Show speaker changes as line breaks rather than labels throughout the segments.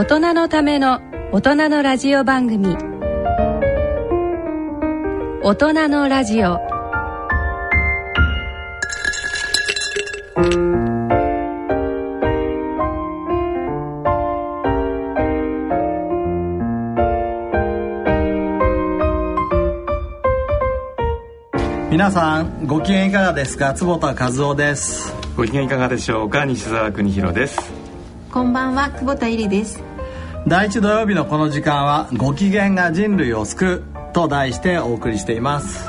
大人のための大人のラジオ番組。大人のラジオ。
皆さんご機嫌いかがですか？坪田和夫です。
ご機嫌いかがでしょうか？西澤邦弘です。
こんばんは久保田恵里です
第一土曜日のこの時間はご機嫌が人類を救うと題してお送りしています。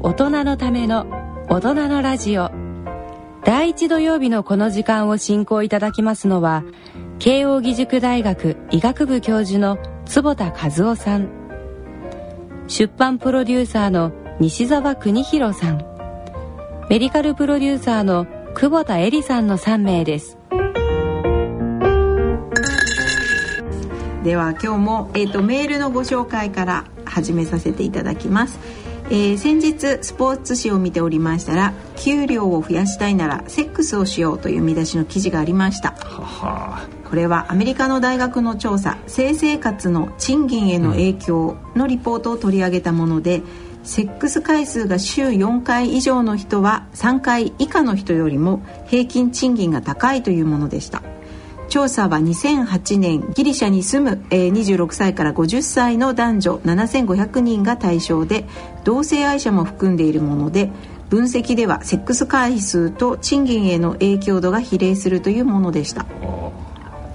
大人のための大人のラジオ。第一土曜日のこの時間を進行いただきますのは慶應義塾大学医学部教授の坪田和夫さん。出版プロデューサーの西澤邦弘さん。メディカルプロデューサーの久保田恵里さんの3名です。
では今日も、えーと、メールのご紹介から始めさせていただきます、えー、先日スポーツ紙を見ておりましたら給料を増やしたいならセックスをしようという見出しの記事がありました。これはアメリカの大学の調査性生活の賃金への影響のリポートを取り上げたもので、セックス回数が週4回以上の人は3回以下の人よりも平均賃金が高いというものでした調査は2008年ギリシャに住む、えー、26歳から50歳の男女7500人が対象で同性愛者も含んでいるもので分析ではセックス回数と賃金への影響度が比例するというものでした。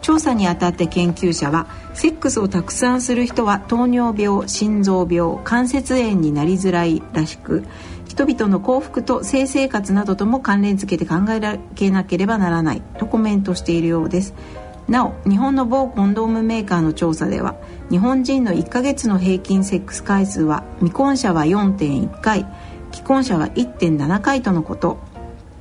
調査にあたって研究者はセックスをたくさんする人は糖尿病心臓病関節炎になりづらいらしく人々の幸福と性生活などとも関連付けて考えられなければならない。とコメントしているようです。なお日本の某コンドームメーカーの調査では日本人の1ヶ月の平均セックス回数は未婚者は4.1回既婚者は1.7回とのこと。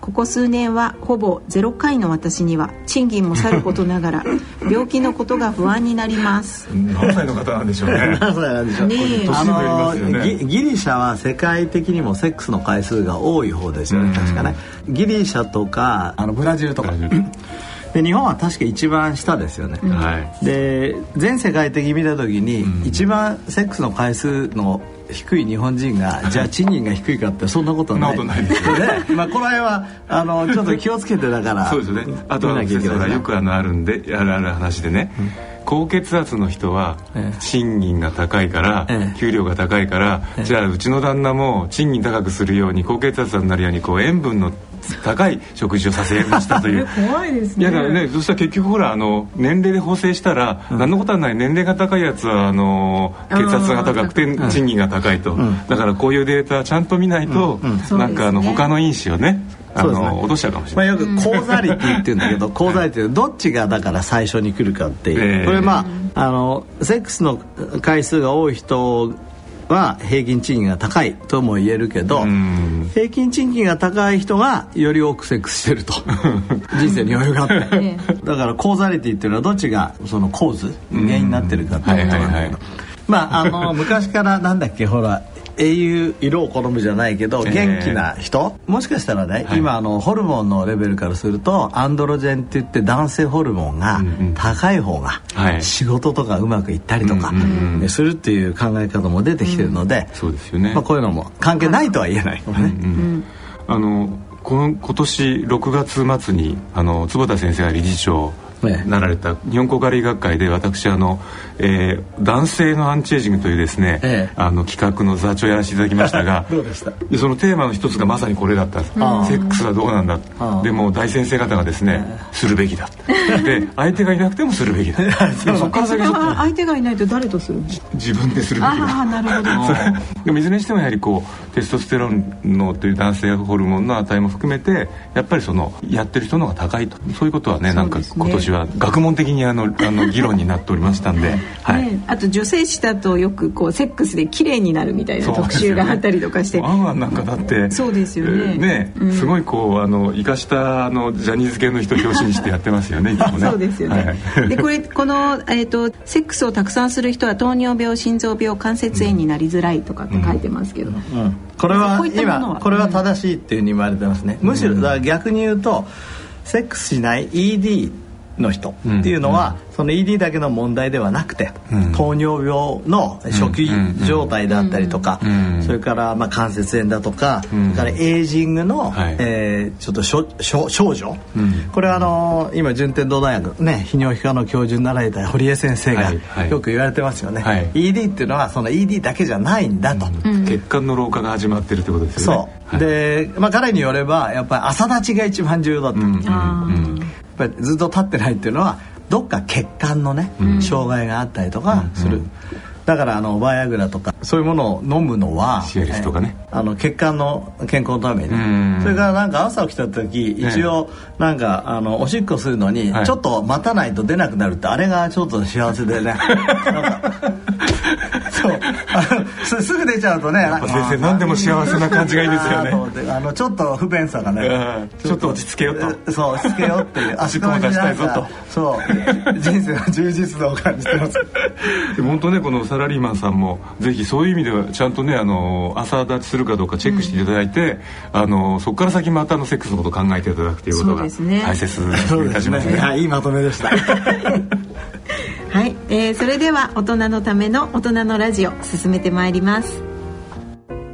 ここ数年はほぼ0回の私には賃金もさることながら 病気のことが不安になります。
何歳の方なんでしょうね。
何歳なんでしょう、ね、あのギギリシャは世界的にもセックスの回数が多い方ですよね。確かね。ギリシャとかあのブラジルとかで日本は確か一番下ですよね、うん、で全世界的に見た時に、一番セックスの回数の低い日本人がじゃあ賃金が低いかってそんなことはない。そんなことないですよね。まあこの辺はあのちょっと気をつけてだから
そうですね。あとは先生ほよくあのあるんであるある話でね。うん高血圧の人は賃金が高いから、給料が高いから、じゃあうちの旦那も賃金高くするように高血圧になるようにこう塩分の 高い食事をさせましたという。
怖いですね。
いやだからねそしたら結局ほらあの年齢で補正したら、うん、何のことはない年齢が高いやつはあの血圧が高くて賃金が高いと、うん、だからこういうデータちゃんと見ないと、うん、なんかあの、他の因子をねあの、ね、落としちゃうかもしれない、
まあ、よくコーザリティって言うんだけどコーザリティどっちがだから最初に来るかっていう、えー、これまああのセックスの回数が多い人は平均賃金が高いとも言えるけど平均賃金が高い人がより多くセックスしてると。人生に余裕があって。だからコーザリティっていうのはどっちがその構図原因になってるかっていうことなんだけど。まああの昔からなんだっけほら英雄色を好むじゃないけど元気な人、もしかしたらね、はい、今あのホルモンのレベルからするとアンドロジェンって言って男性ホルモンが高い方が仕事とかうまくいったりとかするっていう考え方も出てきてるので、
そうですよね、
まあ、こういうのも関係ないとは言えない。よね。
あのこの今年6月末にあの坪田先生が理事長なられた日本工科医学会で私あの、えー、男性のアンチエイジングというですね、ええ、あの企画の座長やらせていただきましたが
どうでした？
そのテーマの一つがまさにこれだった。ん。ですセックスはどうなんだ。でも大先生方がですねするべきだで相手がいなくてもするべきだ
そこから先相手がいないと誰とする
自分でするべきだ
あなるほど。
でもいずれにしてもやはりこうテストステロンのという男性ホルモンの値も含めてやっぱりそのやってる人の方が高いと。そういうことはね。なんか今年は学問的にあのあの議論になっておりましたんで、
はい、ね、あと女性誌だとよくこうセックスで綺麗になるみたいな特集があったりとかして。
ワンワンなんかだって
そうですよね。
ね、うん、すごいこうあの生かしたあのジャニーズ系の人表紙にしてやってますよねね。
そうですよね、はい、でこれこの、えーと、セックスをたくさんする人は糖尿病心臓病関節炎になりづらいとかって書いてますけど、うん。うん、
これは。今これは正しいっていうふうに言われてますね、むしろ逆に言うとセックスしない ED の人っていうのは、その ED だけの問題ではなくて、糖尿病の初期状態だったりとか、それからまあ関節炎だとか、それからエイジングの、はえちょっと少女、これはあの今順天堂大学ね泌尿器科の教授になられた堀江先生がよく言われてますよね、ED っていうのはその ED だけじゃないんだと、
血管の老化が始まってるってことですよ
ね。そう、で、まあ、彼によればやっぱり朝立ちが一番重要だと、ぱりずっと立ってないっていうのはどっか血管のね、うん、障害があったりとかする、だからあのバイアグラとかそういうものを飲むのは
シエリスとかね、
あの血管の健康のために、それからなんか朝起きた時一応なんかあのおしっこするのにちょっと待たないと出なくなるってあれがちょっと幸せでね そう。すすぐ出ちゃうとね
先生何でも幸せな感じがいいですよ
ね。あのちょっと不便さがね
ちょっと落ち着けよ
と。そう落ち着けよっていう。
足も出したいぞと。
そう。人生の充実度を感じてます。
本当ねこのサラリーマンさんもぜひそういう意味ではちゃんとねあの朝立ちするかどうかチェックしていただいて、うん、あのそこから先またのセックスのことを考えていただくということが大切にいたしますね。
ね。はい、いいまとめでした。
はい、えー、それでは大人のための大人のラジオ進めてまいります。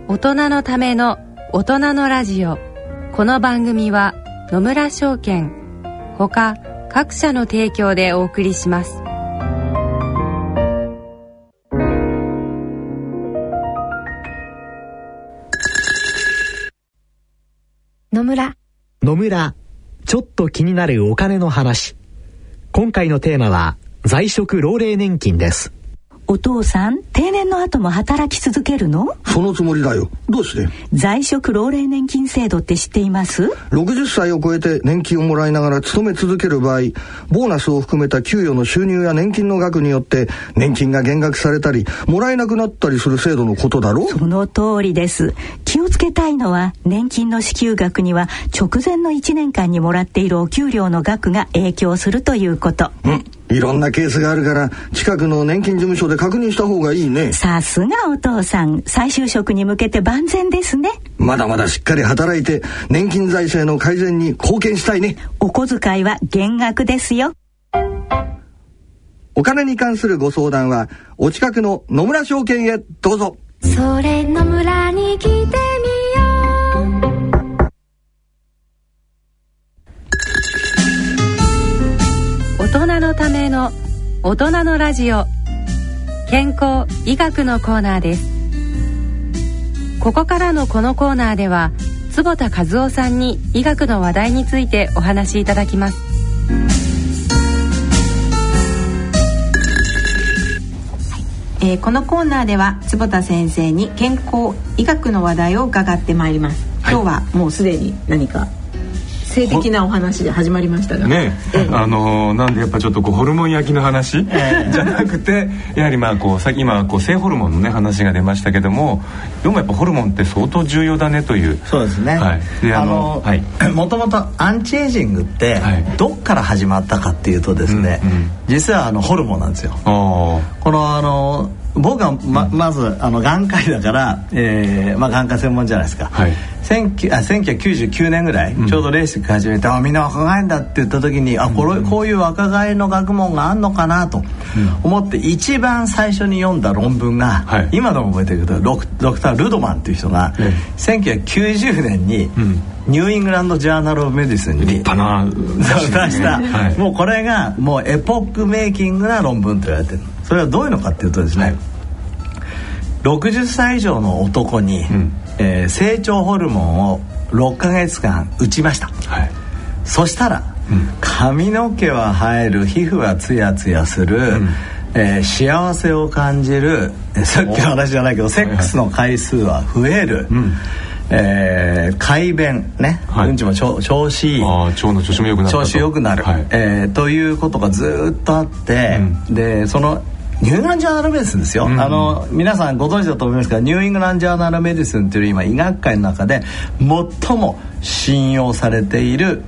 大人のための大人のラジオ。この番組は野村証券ほか各社の提供でお送りします。
野村。
野村。ちょっと気になるお金の話。今回のテーマは在職老齢年金です
お父さん定年の後も働き続けるの？
そのつもりだよ。どうして？
在職老齢年金制度って知っています
？60歳を超えて年金をもらいながら勤め続ける場合ボーナスを含めた給与の収入や年金の額によって年金が減額されたりもらえなくなったりする制度のことだろ
その通りです。気をつけたいのは年金の支給額には直前の1年間にもらっているお給料の額が影響するということ。
うんいろんなケースがあるから近くの年金事務所で確認した方がいいね。
さすがお父さん。再就職に向けて万全ですね。
まだまだしっかり働いて年金財政の改善に貢献したいね。
お小遣いは減額ですよ。
お金に関するご相談はお近くの野村証券へどうぞ。
それ野村に来て
のための大人のラジオ。健康医学のコーナーです。ここからのこのコーナーでは坪田和夫さんに医学の話題についてお話しいただきます。
えー、このコーナーでは坪田先生に健康医学の話題を伺ってまいります、はい、今日はもうすでに何か性的なお話で始まりましたが。
ね、え。え、あのなんでやっぱちょっとこうホルモン焼きの話、え、じゃなくてやはりまあこうさ今こう性ホルモンのね話が出ましたけどもでもやっぱホルモンって相当重要だねという。
そうですね、はい、であのはい、もともとアンチエイジングってどっから始まったかっていうとですね、うんうん、実はあのホルモンなんですよ。このあの僕はままずあの眼科医だから、えーまあ、眼科専門じゃないですか、はい、1999年ぐらい、ちょうどレーシック始めて、あみんな若返んだって言った時にあこれこういう若返りの学問があんのかなと思って、一番最初に読んだ論文が、はい、今でも覚えてるけどドクドクター・ルドマンっていう人が、はい、1990年に、ニューイングランド・ジャーナル・オブ・メディスンに
立派な
出した、はい、もうこれがもうエポックメイキングな論文と言われてるそれはどういうのかっていうとですね、はい、60歳以上の男に、うん、えー、成長ホルモンを6か月間打ちました、はい、そしたら、うん、髪の毛は生える皮膚はツヤツヤする、うん。えー、幸せを感じるさっきの話じゃないけどセックスの回数は増える、うん。えー、快便ね、はい、うんちも調調子いい。
腸の調子も良くなる
調子良くなる、はい、えー、ということがずっとあって、うん、でそのニューイングランド・ジャーナル・メディスンですよ、うん、あの皆さんご存知だと思いますがニューイングランド・ジャーナル・メディスンという今医学界の中で最も信用されている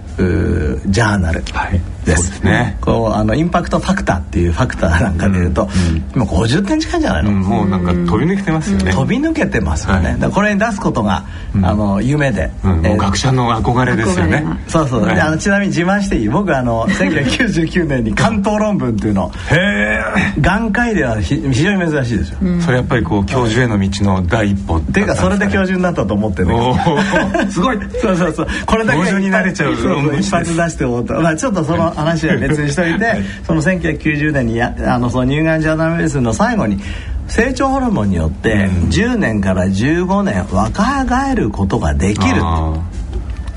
ジャーナル、はい、ですね。こうあのインパクトファクターっていうファクターなんかでいうと、今50点近いんじゃないの、
もうなんか飛び抜けてますよね、
飛び抜けてますよね、これに出すことが、あの夢で、
もう学者の憧れですよね。
そうそう、であのちなみに自慢していい？僕あの1999年に関東論文っていうのへえ眼科医では非常に珍しいですよ、
それやっぱりこう教授への道の第一歩
っていうかそれで教授になったと思ってる
すごい。
そうそうそう
これだけになれちゃう。
一発出して思った、まあ、ちょっとその話は別にしといてその1990年にやあのその乳がんジャーナルメディスンの最後に成長ホルモンによって10年から15年若返ることができる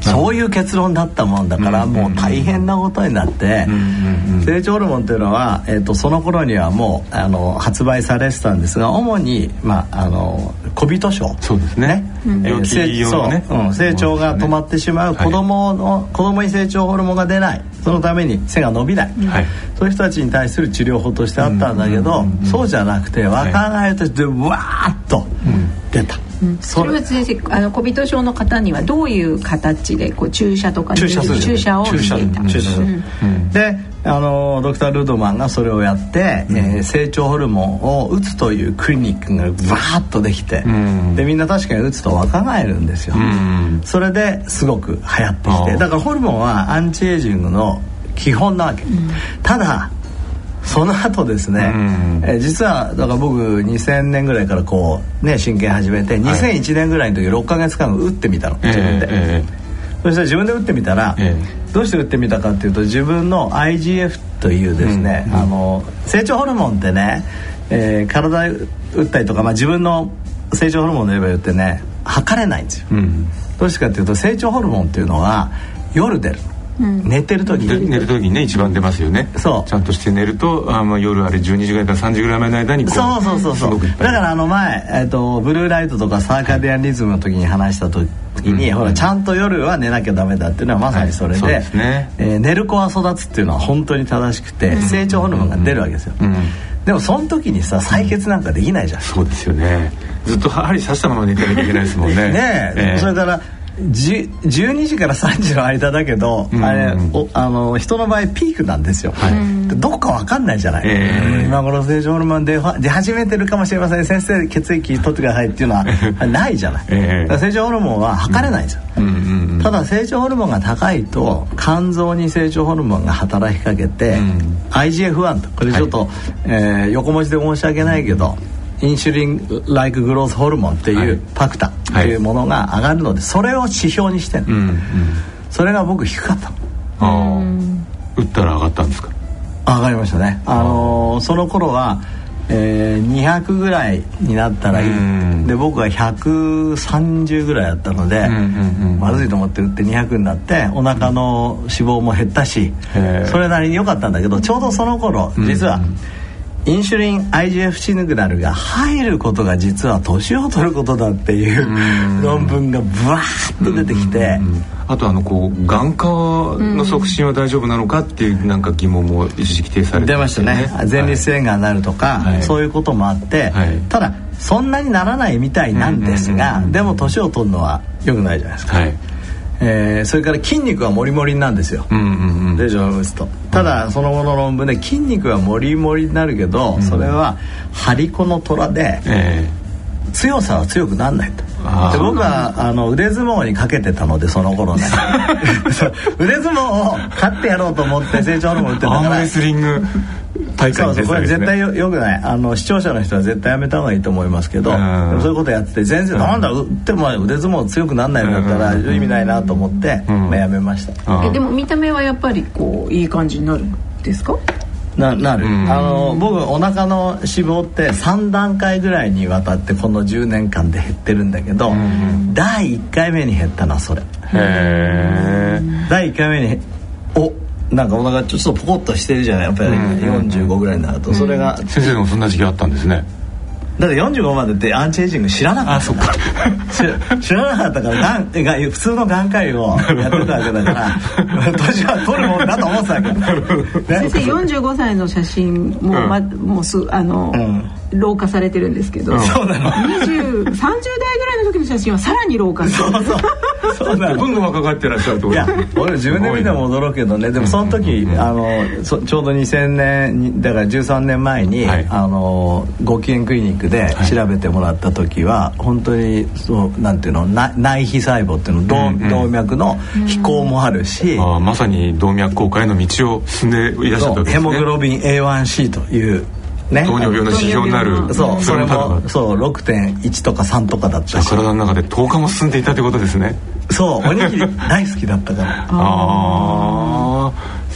そういう結論だったもんだからもう大変なことになって成長ホルモンっていうのは、えー、とその頃にはもうあの発売されてたんですが主に、まあ、あの小人症。
そうですね。
成長が止まってしまう子供の子供に成長ホルモンが出ないそのために背が伸びない、そういう人たちに対する治療法としてあったんだけど、そうじゃなくて若返りとしてわーっと出た。
それ。は先生あの小人症の方にはどういう形でこう注射とか
注射する
注射をしていた。注射する、
であのドクター・ルードマンがそれをやって、うん、えー、成長ホルモンを打つというクリニックがバーッとできて、うん、でみんな確かに打つと若返るんですよ、うん、それですごく流行ってきてだからホルモンはアンチエイジングの基本なわけ、ただその後ですね、うん、え実はだから僕2000年ぐらいからこうね真剣始めて2001年ぐらいの時6か月間打ってみたの自分で、えー、そして自分で打ってみたら、えー、どうして打ってみたかっていうと自分の IGF というですね、うん、あの成長ホルモンってね、えー、体打ったりとか、まあ、自分の成長ホルモンのレベルってね測れないんですよ、うん、どうしてかっていうと成長ホルモンっていうのは夜出る。の寝てる時。
に寝る時にね一番出ますよね。そう。ちゃんとして寝るとあ、まあ、夜あれ12時ぐらいから3時ぐらい前の間に
そうそうそうそう。だからあの前、えーと、ブルーライトとかサーカディアンリズムの時に話した時に、うん、ほらちゃんと夜は寝なきゃダメだっていうのはまさにそれではいでね。えー、寝る子は育つっていうのは本当に正しくて、成長ホルモンが出るわけですよ、でもその時にさ採血なんかできないじゃん、
そうですよね。ずっと針刺したまま寝てなきゃいけないですもんね。
ねえ。ー、それから12時から3時の間だけど、うん、あれおあの人の場合ピークなんですよ、はい、どっか分かんないじゃない、えー、今頃正常ホルモン出出始めてるかもしれません。先生血液取ってくださいっていうのは ないじゃない、えー、成長ホルモンは測れないん。ですよ、うんただ成長ホルモンが高いと肝臓に成長ホルモンが働きかけて、うん、IGF-1 と。これちょっと、はい、えー、横文字で申し訳ないけど、インシュリン・ライク・グロース・ホルモンっていうパクタとい。うものが上がるのでそれを指標にしてる、うんうん、それが僕低かった
の。打ったら上がったんですか？
上がりましたね。あのー、その頃はえー、200ぐらいになったらいい、うん、で僕は130ぐらいだったので、まずいと思って打って200になってお腹の脂肪も減ったし、それなりに良かったんだけどちょうどその頃実は、うん。うんインシュリン IGF シグナルが入ることが実は年を取ることだっていう論文がブワーッと出てきて。
あとあのこう眼科の促進は大丈夫なのかっていうなんか疑問も一時期提されて、
ね、出ましたね。前立腺がんになるとか、はい、そういうこともあって、はい、ただそんなにならないみたいなんですが、でも年を取るのはよくないじゃないですか、はいえー、それから筋肉はモリモリなんですよ、うんうんうん、レジョン打つとただその後の論文で筋肉はモリモリになるけど、うん、それは張り子の虎で、えー、強さは強くならないと。で僕はあの腕相撲にかけてたのでその頃ね。腕相撲を勝ってやろうと思って成長ホルモン打ってたから
レスリング大会、
ね、そうそうこれ絶対よよくない。あの視聴者の人は絶対やめた方がいいと思いますけど、でもそういうことやってて全然、なんだ打っても腕相撲強くなんないんだったら意味ないなと思って、まあ、やめました。
えでも見た目はやっぱりこういい感じになるんですか？
ななる、あの僕お腹の脂肪って3段階ぐらいにわたってこの10年間で減ってるんだけど、第1回目に減ったのはそれ。へえ第1回目におなんかお腹ちょっとポコッとしてるじゃない？やっぱり45ぐらいになると、それが。
先生もそんな時期あったんですね。
だって45までってアンチエイジング知らなかった。知らなかったからがんが普通の眼科医をやってたわけだから。年は取るもんだと思ってたわけ、ね、
先生45歳の写真も,、ま、もうすあの、老化されてるんですけど、そうなの。20 30代ぐらいの時の写真はさらに老化してる。そうそう。
そうなどんどん若返ってらっしゃるといや
俺自分で見ても驚くけどね。でもその時、あのちょうど2000年だから13年前に、はい、あのご機嫌クリニックで調べてもらった時は、はい、本当にそうなんていうの内皮細胞っていうの動,、うんうん、動脈の飛行もあるし、
うん、あまさに動脈硬化への道を進んでいらっしゃったわけですね。
ヘモグロビン A1C という
ね、糖尿病の指標になる。
そう。それも。そう6.1とか3とかだった
し。体の中で10日も進んでいたってことですね。
そう。おにぎり大好きだったから。あ
あ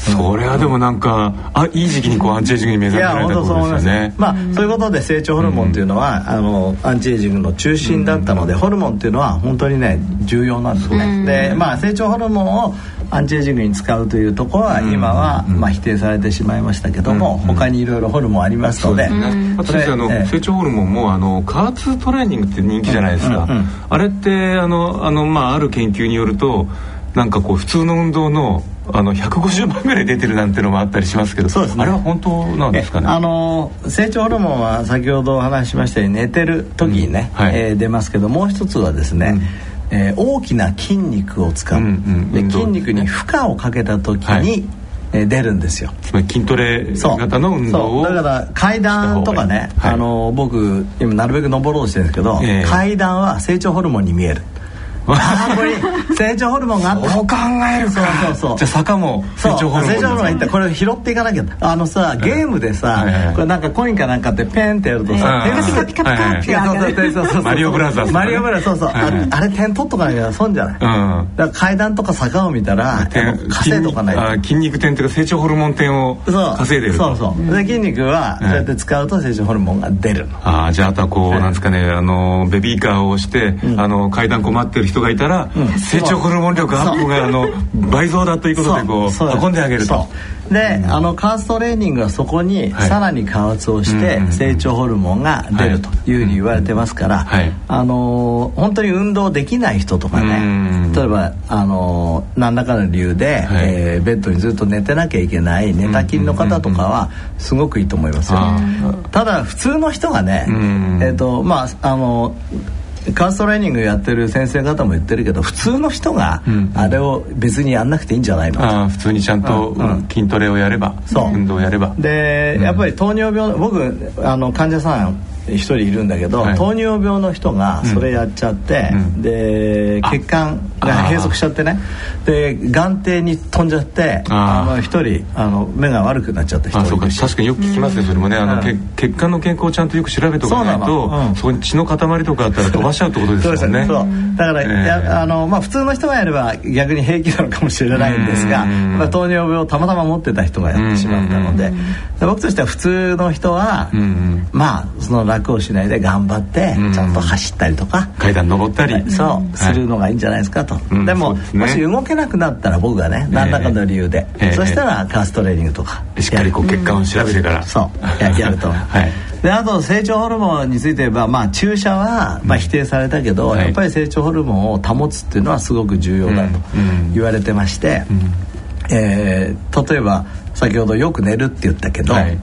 それはでもなんかあいい時期にこうアンチエイジングに目覚められたことですよね。
まあそういうことで成長ホルモンっていうのは、あのアンチエイジングの中心だったので、ホルモンっていうのは本当にね重要なんですね、でまあ成長ホルモンをアンチエイジングに使うというところは今は、まあ、否定されてしまいましたけども、他にいろいろホルモンありますので、
あと先生あの、成長ホルモンもあの加圧トレーニングって人気じゃないですか、あれってあのあの、まあ、ある研究によるとなんかこう普通の運動のあの150万ぐらい出てるなんてのもあったりしますけどそうです、ね、あれは本当なんですかね？
あの成長ホルモンは先ほどお話ししましたように寝てる時にね、うんはい、えー、出ますけどもう一つはですね、うん。えー、大きな筋肉を使う、うんうん、で筋肉に負荷をかけた時に、はい、えー、出るんですよ。
つまり筋トレ型の運動を
だから階段とかね、はい、あの僕今なるべく登ろうとしてるんですけど、えー、階段は成長ホルモンに見えるあこれ成長ホルモンがあって
そう考えるそうそうそう。じゃあ坂も成長ホルモン成長ホルモンがい
った。これ拾っていかなきゃ。あのさゲームでさこれなんかコインかなんかってペンってやるとさ
点ピカピカピカってそうそうマリオブラザーズ
マリオブラザーズそうそうあれ点取っとかなきゃ損じゃない？だから階段とか坂を見たら稼いとかない。
筋肉点っていうか成長ホルモン点を稼いでる
そうそう。で筋肉はそうやって使うと成長ホルモンが出る
ああじゃああとはこうなんですかねあのベビーカーを押してあの階段困ってる人がいたら、成長ホルモン力アップがあの倍増だということでこう運んであげると。
で、あの加圧トレーニングはそこにさらに加圧をして成長ホルモンが出るというふうに言われてますから、あの本当に運動できない人とかね例えばあの何らかの理由で、えベッドにずっと寝てなきゃいけない寝たきりの方とかはすごくいいと思いますよ。ただ普通の人がね、えっ、とまああのカーストレーニングやってる先生方も言ってるけど普通の人があれを別にやんなくていいんじゃないの、
うん、普通にちゃんと筋トレをやれば、う。ん、運動をやれば。
で、やっぱり糖尿病僕あの患者さん一人いるんだけど、はい、糖尿病の人がそれやっちゃって、うん、で血管が閉塞しちゃってね。で眼底に飛んじゃってあの一人あの目が悪くなっちゃった人
そうか。確かによく聞きますねそれもね。あの、血管の健康をちゃんとよく調べておかないとそ,、うん、そこに血の塊とかあったら飛ばしちゃうってことですよね。そう
だから、えー、やあのまあ普通の人がやれば逆に平気なのかもしれないんですが、まあ、糖尿病をたまたま持ってた人がやってしまったので。僕としては普通の人は、まあその楽をしないで頑張ってちゃんと走ったりとか、
階段登ったり。
そうするのがいいんじゃないですかと、でももし動けなくなったら僕がね何らかの理由で、そしたらカーストレーニングとか。
しっかりこう血管を調べてから、
そうやると、はい。であと成長ホルモンについて言えば、まあ、注射は、まあ、否定されたけど、やっぱり成長ホルモンを保つっていうのはすごく重要だと言われてまして、えー、例えば先ほどよく寝るって言ったけど、はい、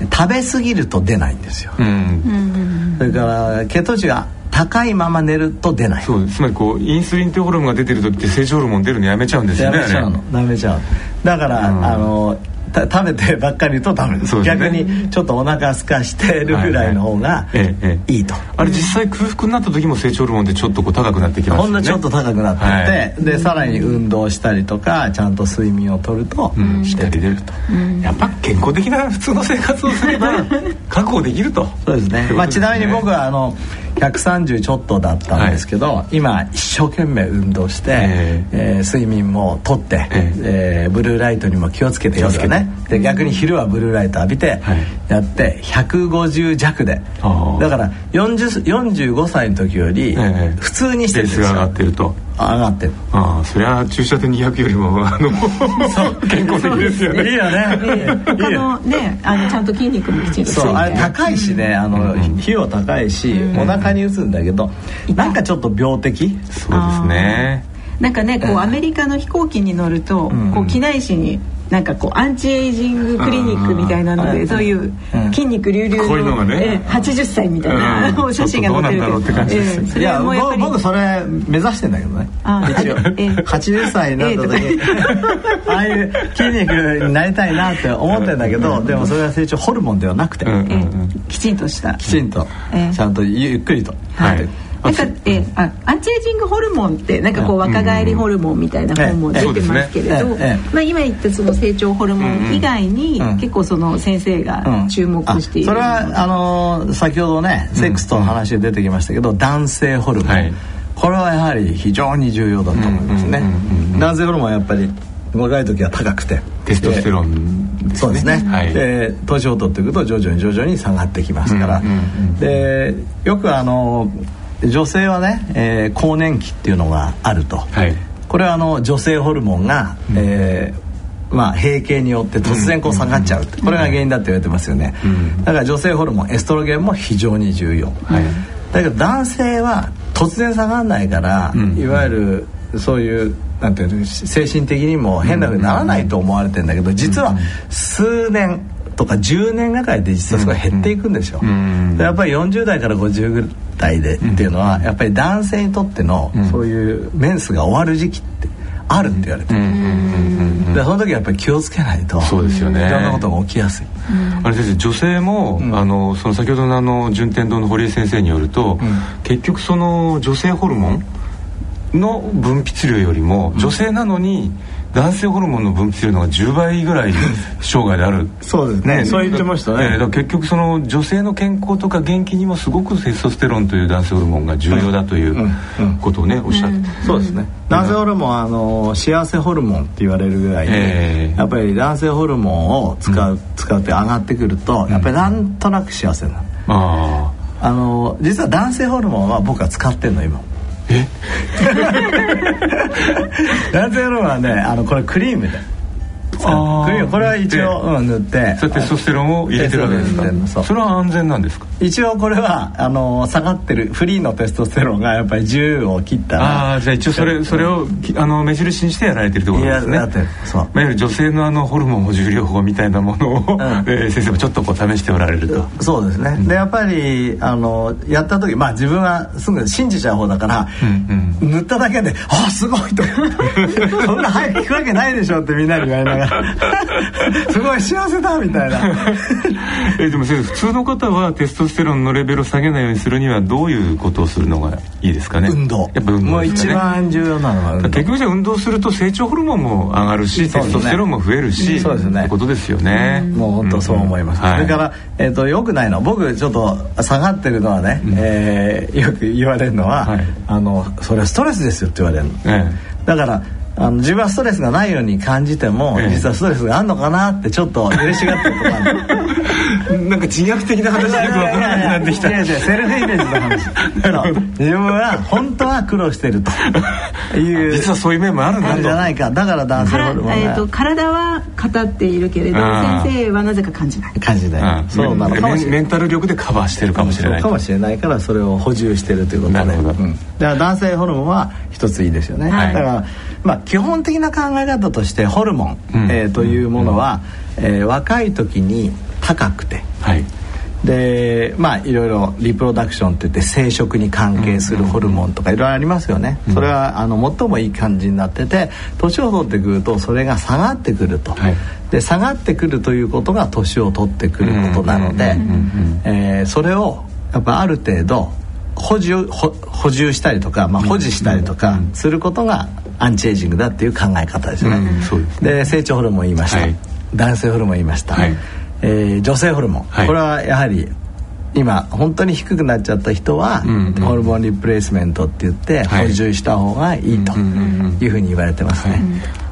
食べ過ぎると出ないんですよ、うん、それから血糖値が高いまま寝ると出ない。
そうつまりこうインスリンというホルモンが出てる時って成長ホルモン出るのやめちゃうんですよね
やめちゃうの。やめちゃうだから、うん、あの食べてばっかりとダメです、ね、逆にちょっとお腹すかしてるぐらいの方がい。いと、
あれ実際空腹になった時も成長ホルモンでちょっとこう高くなってきますよね。ほんの
ちょっと高くなってて、はい、でさらに運動したりとかちゃんと睡眠をとると、うん、しっかり出ると、
うん、やっぱ健康的な普通の生活をすれば 確保できると。
そうですね、まあ、ちなみに僕はあの130ちょっとだったんですけど、はい、今一生懸命運動して、えー、えー、睡眠もとって、えー、えー、ブルーライトにも気をつけて夜ねで逆に昼はブルーライト浴びてやって150弱で、だから45歳の時より普通にしてるんですよ、
上がってると。
上がってる。
ああそりゃ注射で200よりもあの 健康的ですよね。
いいよね。
他のねあのちゃんと筋肉もきちんと
そうあれ高いしねあの、費用高いし、お腹に打つんだけどなんかちょっと病的？
そうですね。
なんかねこうアメリカの飛行機に乗ると、こう機内紙になんかこうアンチエイジングクリニックみたいなのでそういう筋肉隆々
こういうのがね、
えー、80歳みたいな、お写真が載ってるけ
ど、いや僕それ目指してんだけどね。一応、80歳になった時、ああいう筋肉になりたいなって思ってんだけど、でもそれは成長ホルモンではなくて、
きちんとした。
きちんと、ちゃんとゆっくりと、
はいなんか、えー、あアンチエイジングホルモンってなんかこう若返りホルモンみたいな本も出てますけれど、まあ、今言ったその成長ホルモン以外に結構その先生が注目している、
それはあの先ほどねセックスとの話で出てきましたけど、男性ホルモン、はい、これはやはり非常に重要だと思いますね、男性ホルモンはやっぱり若い時は高くて。
テストステロン、
ね、そうですね、はい、で年を取っていくと徐々に徐々に下がってきますから、でよくあの女性はね、えー、更年期っていうのがあると、はい、これはあの女性ホルモンが、うん、えー、まあ、閉経によって突然こう下がっちゃう、うん、これが原因だって言われてますよね、うん、だから女性ホルモンエストロゲンも非常に重要、はい、だけど男性は突然下がらないから、いわゆるそういうなんていう精神的にも変なふうにならないと思われてるんだけど実は数年とか10年がかりで実はそこが減っていくんですよ、やっぱり40代から50代でっていうのは、やっぱり男性にとってのそういうメンスが終わる時期ってあるって言われてる、でその時はやっぱり気をつけないと
そうですよね。
いろんなことが起きやすい、
あれ先生女性も、あのその先ほどのあの順天堂の堀江先生によると、結局その女性ホルモンの分泌量よりも女性なのに、男性ホルモンの分泌量のが10倍ぐらい生涯である。
そうですね。そう言ってましたね、
えー、結局その女性の健康とか元気にもすごくテストステロンという男性ホルモンが重要だということをね、おっしゃって、
そうですね。男性ホルモンはあの幸せホルモンって言われるぐらいで、えー、やっぱり男性ホルモンを使う、使って上がってくるとやっぱりなんとなく幸せなの、あ。あの実は男性ホルモンは僕は使ってんの今え？男性のはねあのこれクリームでクリーム。これは一応、うん、塗って。
それテストステロンを入れてるわけですかそれは安全なんですか？
一応これはあの下がってるフリーのテストステロンがやっぱり10を切ったら。
ああじゃあ一応それそれをあの目印にしてやられてるってことですね。いやそう、まあ、いわゆる女性のあのホルモン補充療法みたいなものを、うん、えー、先生もちょっとこう試しておられると。
そうですね、うん、でやっぱりあのやった時まあ自分はすぐ信じちゃう方だから、うんうん、塗っただけで「あすごい!」と。そんな早く効くわけないでしょってみんなに言われながら すごい幸せだみたいな。
えでも先生普通の方はテストステロンのレベルを下げないようにするにはどういうことをするのがいいですかね？
運動。やっぱ運動、ね、もう一番重要なのは
結局じゃ運動すると成長ホルモンも上がるし、ね、テストステロンも増えるしそうですね。ってことですよね。
もう本当そう思います、うん。それから、えーと、よくないの僕ちょっと下がってるのはね、うん、えー、よく言われるのは、はい、あのそれはストレスですよって言われるの、ええ、だからあの自分はストレスがないように感じても、ええ、実はストレスがあるのかなってちょっと嬉しがってるとか
なんか自虐的な話がよく分からなくなってきた。いやいや
セルフイメージの話。自分は本当は苦労してると。いう。
実はそういう面もあるんだ
じゃないか。だから男性ホルモンが、えーと、
体は語っているけれど先生はなぜか感じない。
感じない。そうなの。かも
しれない。メンタル力でカバーしてるかもしれない。
かもしれないからそれを補充してるということで、ね、うん、だから男性ホルモンは一ついいですよね、はい、だからまあ基本的な考え方としてホルモン、うん、えー、というものは、うん、えー、若い時に高くて、はい、でまあいろいろリプロダクションって言って生殖に関係するホルモンとかいろいろありますよね、それはあの最もいい感じになってて年を取ってくるとそれが下がってくると、はい、で下がってくるということが年を取ってくることなので、えー、それをやっぱある程度補充補充したりとか、まあ、保持したりとかすることがアンチエイジングだっていう考え方ですね。で成長ホルモン言いました、はい、男性ホルモン言いました、はい。えー、女性ホルモン、はい、これはやはり今本当に低くなっちゃった人は、うんうん、ホルモンリプレイスメントって言って補充した方がいいというふうに言われてますね。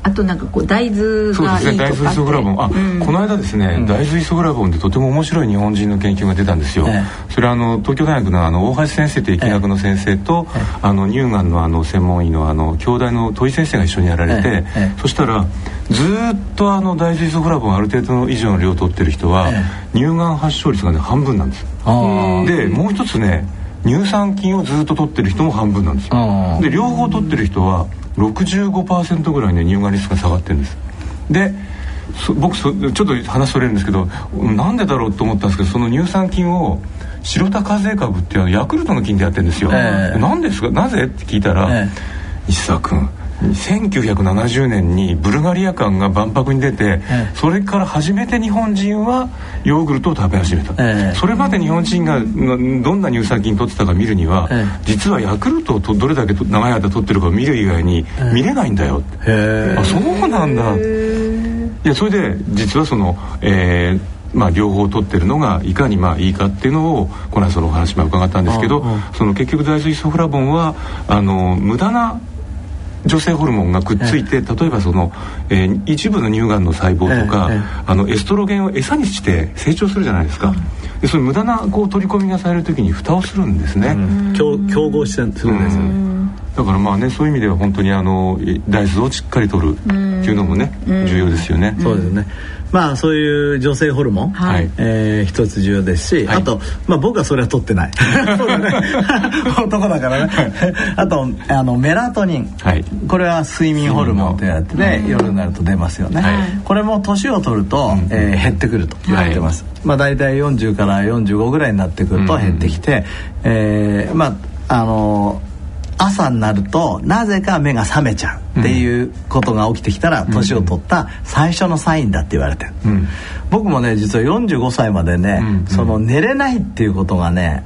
あとなんかこう大豆がいいとか大
豆イソグラボン。あ、うん、この間ですね、うん、大豆イソグラボンでとても面白い日本人の研究が出たんですよ、ええ、それはあの東京大学のあの大橋先生という疫学の先生と、え、あの乳がんのあの専門医のあの京大の土井先生が一緒にやられて、そしたらずっとあの大豆イソグラボンある程度の以上の量を取ってる人は、乳がん発症率がね半分なんです。でもう一つね乳酸菌をずっと取ってる人も半分なんですよ。で両方取ってる人は65%ぐらいね乳がんリスクが下がってるんです。で僕そちょっと話それるんですけどなんでだろうと思ったんですけどその乳酸菌を白田和恵株っていうのはヤクルトの菌でやってるんですよ、えー、なんですか？なぜ？って聞いたら、えー、石澤君1970年にブルガリア館が万博に出て、ええ、それから初めて日本人はヨーグルトを食べ始めた、え、それまで日本人がどんな乳酸菌取ってたか見るには、実はヤクルトをどれだけ長い間取ってるか見る以外に見れないんだよ。あそうなんだ。いやそれで実はその、えーまあ、両方取ってるのがいかにまあいいかっていうのをこの間そのお話も伺ったんですけどその結局大豆イソフラボンはあの無駄な女性ホルモンがくっついて、例えばその、えー、一部の乳がんの細胞とか、あのエストロゲンを餌にして成長するじゃないですか、でその無駄なこう取り込みがされる時に蓋をするんですね、
競合してするんですよね、
だからまあねそういう意味では本当にあの大豆をしっかり取るっていうのもね重要ですよね。
そうですねまあそういう女性ホルモン、はい、えー、一つ重要ですし、はい、あと、まあ、僕はそれは取ってない。そうだね。男だからね。あとあのメラトニン、はい、これは睡眠ホルモンとやってね、夜になると出ますよね、はい、これも年を取ると、えー、減ってくると言われてます、まあ、大体40から45ぐらいになってくると減ってきて、うん、えー、まああの朝になるとなぜか目が覚めちゃうっていうことが起きてきたら年を取った最初のサインだって言われてる、うん、僕もね実は45歳までね、うんうん、その寝れないっていうことがね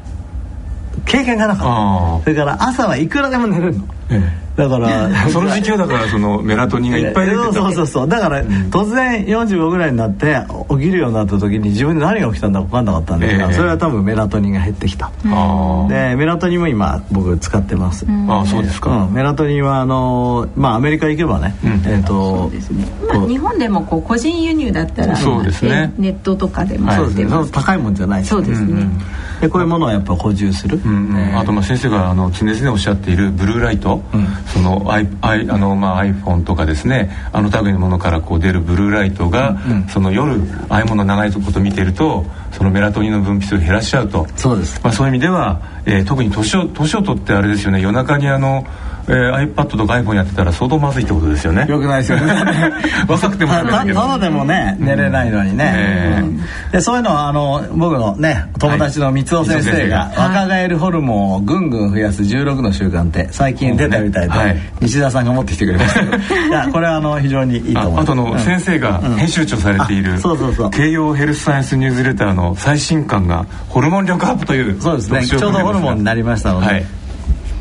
経験がなかった。それから朝はいくらでも寝れるの、ええだから
その時期はだからそのメラトニンがいっぱい出てた
そうそうそう。だから、突然45ぐらいになって起きるようになった時に自分で何が起きたんだか分かんなかったんだけど、それは多分メラトニンが減ってきた、でメラトニンも今僕使ってます、
ああそうですか、
メラトニンはあのまあアメリカ行けばね、えっ、と
日本でもこう個人輸入だったら
そうですね。
ネットとかでも
そうですね。高いもんじゃない
そうですね、
でこういうものをやっぱ補充する、
あとまあ先生があの常々おっしゃっているブルーライト、その I I あの、まあ、iPhone とかですねあの類のものからこう出るブルーライトが、うん、その夜ああいうもの長いこと見てるとそのメラトニンの分泌を減らしちゃうと。
そうです、
まあ、そういう意味では、えー、特に年を年を取ってあれですよね夜中にあのえー、iPad とか iPhone やってたら相当まずいってことですよね。
よくないですよね。
若くてもた
だでもね寝れないのにね、でそういうのはあの僕のね友達の三尾先生が、若返るホルモンをぐんぐん増やす16の習慣って最近出たみたいで、西田さんが持ってきてくれました。け どいやこれはあの非常にいいと思います。
あとの、先生が編集長されている、そうそうそう。慶応ヘルスサイエンスニュースレターの最新刊がホルモン力アップという
そうですね。ちょうどホルモンになりましたので、はい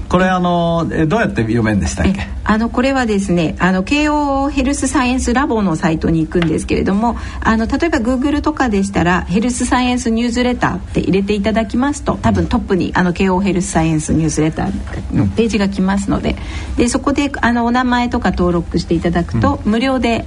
これあのどうやって読めんでしたっけ？
あのこれはですねあの慶応ヘルスサイエンスラボのサイトに行くんですけれどもあの例えばグーグルとかでしたらヘルスサイエンスニュースレターって入れていただきますと多分トップにあの慶応ヘルスサイエンスニュースレターのページが来ますのででそこであのお名前とか登録していただくと、無料で